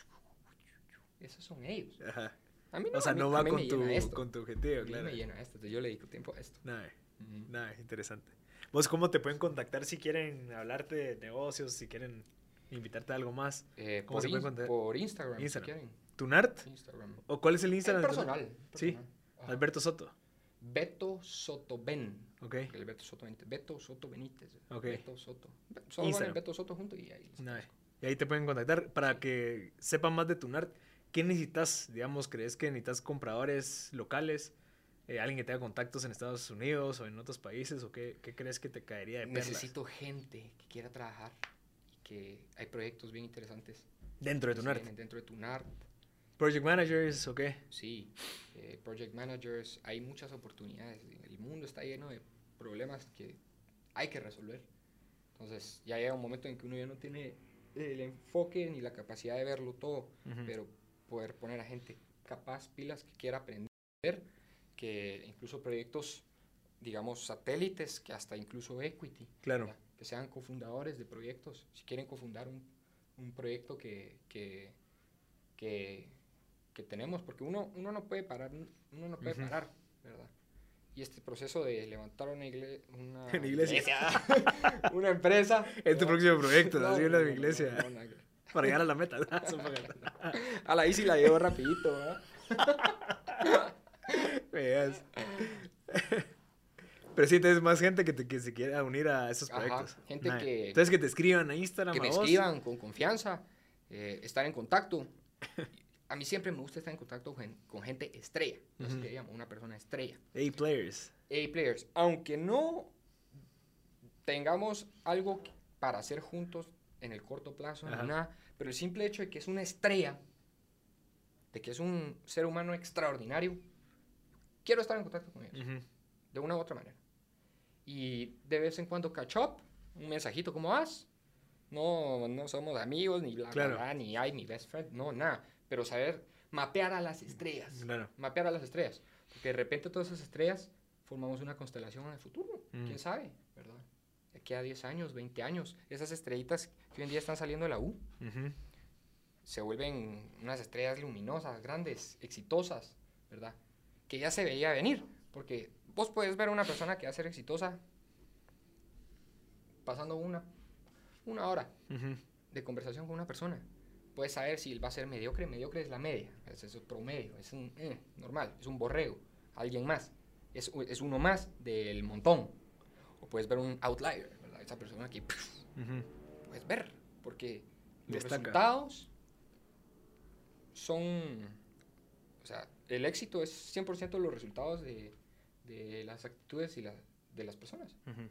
B: Esos son ellos.
A: Ajá.
B: A mí no,
A: O sea,
B: mí-
A: no va con tu, con tu objetivo,
B: A mí
A: claro.
B: me llena esto. yo le dedico tiempo a esto.
A: Nada,
B: Ujú.
A: nada, interesante. ¿Vos cómo te pueden contactar si quieren hablarte de negocios, si quieren invitarte a algo más?
B: Eh,
A: ¿Cómo
B: por,
A: se puede
B: ins-
A: contactar?
B: por Instagram,
A: Instagram.
B: si quieren.
A: ¿Tunart?
B: Instagram.
A: ¿O cuál es el
B: El
A: Instagram? de
B: personal. Personal.
A: Sí.
B: Ajá.
A: Alberto Soto.
B: Beto Soto Ben.
A: Ok.
B: El Beto Soto Benítez. Beto Soto Benítez.
A: Ok.
B: Beto Soto. Solo
A: Instagram.
B: Beto Soto junto y ahí.
A: Y ahí te pueden contactar para que sepan más de Tunart. ¿Qué necesitas? Digamos, ¿crees que necesitas compradores locales? Eh, ¿Alguien que tenga contactos en Estados Unidos o en otros países? ¿O qué, qué crees que te caería de perlas?
B: Necesito gente que quiera trabajar y que hay proyectos bien interesantes.
A: Dentro de Tunart.
B: Dentro de Tunart.
A: Project managers, ¿o qué?
B: Sí, eh, project managers, hay muchas oportunidades. El mundo está lleno de problemas que hay que resolver. Entonces ya llega un momento en que uno ya no tiene el enfoque ni la capacidad de verlo todo,
A: Ujú.
B: pero poder poner a gente capaz, pilas, que quiera aprender, que incluso proyectos, digamos, satélites, que hasta incluso equity,
A: Claro.
B: ¿verdad? que sean cofundadores de proyectos, si quieren cofundar un, un proyecto que, que, que, que tenemos, porque uno, uno no puede parar, uno no puede parar, ¿verdad? Y este proceso de levantar una, igle- una,
A: Una iglesia.
B: una empresa.
A: Es tu próximo proyecto,
B: No,
A: así
B: no,
A: la
B: no,
A: iglesia. Para llegar a la meta.
B: A la Easy la llevo rapidito, ¿verdad?
A: Veas. Pero sí, entonces más gente que, te- que se quiera unir a esos
B: Ajá,
A: proyectos.
B: gente
A: Nice.
B: que-
A: Entonces que te escriban a Instagram,
B: que
A: a
B: me
A: vos.
B: escriban con confianza, eh, estar en contacto. A mí siempre me gusta estar en contacto con, con gente estrella, así
A: Ujú.
B: que llamo, una persona estrella.
A: A-players.
B: A-players, aunque no tengamos algo para hacer juntos en el corto plazo,
A: Ajá.
B: nada, pero el simple hecho de que es una estrella, de que es un ser humano extraordinario, quiero estar en contacto con ellos,
A: Ujú.
B: de una u otra manera. Y de vez en cuando catch up, un mensajito, ¿cómo vas? No, no somos amigos, ni bla,
A: Claro.
B: bla, ni hay mi best friend, no, nada. Pero saber mapear a las estrellas
A: Claro.
B: mapear a las estrellas. Porque de repente todas esas estrellas formamos una constelación en el futuro.
A: Mm.
B: ¿Quién sabe? ¿Verdad? De aquí a 10 años, 20 años, esas estrellitas que hoy en día están saliendo de la U
A: Ujú.
B: se vuelven unas estrellas luminosas, grandes, exitosas, ¿verdad? Que ya se veía venir. Porque vos puedes ver a una persona que va a ser exitosa pasando una, una hora de conversación con una persona. Puedes saber si él va a ser mediocre. Mediocre es la media, es es promedio, es un eh, normal, es un borrego, alguien más. Es, es uno más del montón. O puedes ver un outlier, ¿verdad? Esa persona que pff,
A: Ujú.
B: puedes ver, porque los resultados son. O sea, el éxito es 100% los resultados de, de las actitudes y la- de las personas.
A: Ujú.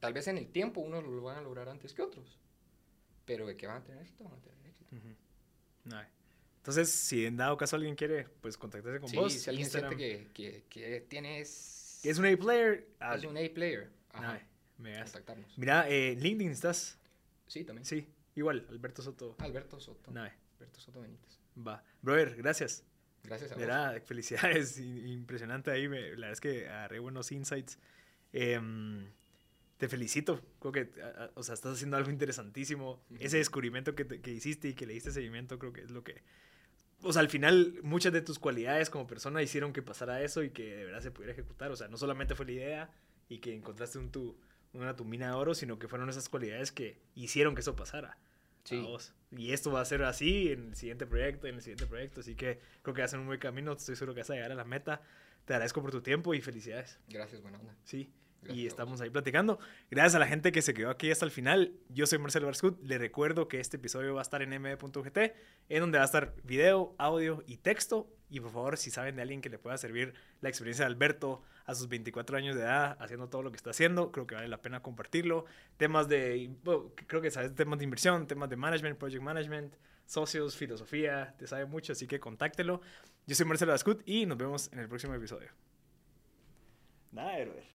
B: Tal vez en el tiempo unos lo van a lograr antes que otros. Pero de que van a tener éxito, van a tener éxito.
A: Ujú. Nice. Entonces, si en dado caso alguien quiere, pues contactarse con
B: Sí,
A: vos.
B: si alguien
A: Instagram.
B: siente que, que, que tienes...
A: Que es un A-player.
B: es un A-player. Ajá.
A: Me.
B: Contactarnos.
A: Mira, eh, LinkedIn estás.
B: Sí, también.
A: Sí, igual, Alberto Soto.
B: Alberto Soto. Alberto Soto Benítez.
A: Va. Brother, gracias.
B: Gracias a vos.
A: Felicidades, impresionante ahí, me- la verdad es que agarré buenos insights. Em, te felicito, creo que, a- a- o sea, estás haciendo algo interesantísimo. Ese descubrimiento que, te- que hiciste y que le diste seguimiento, creo que es lo que, o sea, al final muchas de tus cualidades como persona hicieron que pasara eso y que de verdad se pudiera ejecutar. O sea, no solamente fue la idea y que encontraste un tu, una tu mina de oro, sino que fueron esas cualidades que hicieron que eso pasara.
B: Sí.
A: Y esto va a ser así en el siguiente proyecto, en el siguiente proyecto. Así que creo que vas en un buen camino. Estoy seguro que vas a llegar a la meta. Te agradezco por tu tiempo y felicidades.
B: Gracias, buena onda.
A: Sí. Y estamos ahí platicando. Gracias a la gente que se quedó aquí hasta el final. Yo soy Marcelo Barscut. Le recuerdo que este episodio va a estar en mb.gt, en donde va a estar video, audio y texto. Y por favor, si saben de alguien que le pueda servir la experiencia de Alberto a sus 24 años de edad, haciendo todo lo que está haciendo, creo que vale la pena compartirlo. Temas de, bueno, creo que sabes temas de inversión, temas de management, project management, socios, filosofía, te sabe mucho, así que contáctelo. Yo soy Marcelo Barscut y nos vemos en el próximo episodio. Nada, héroe.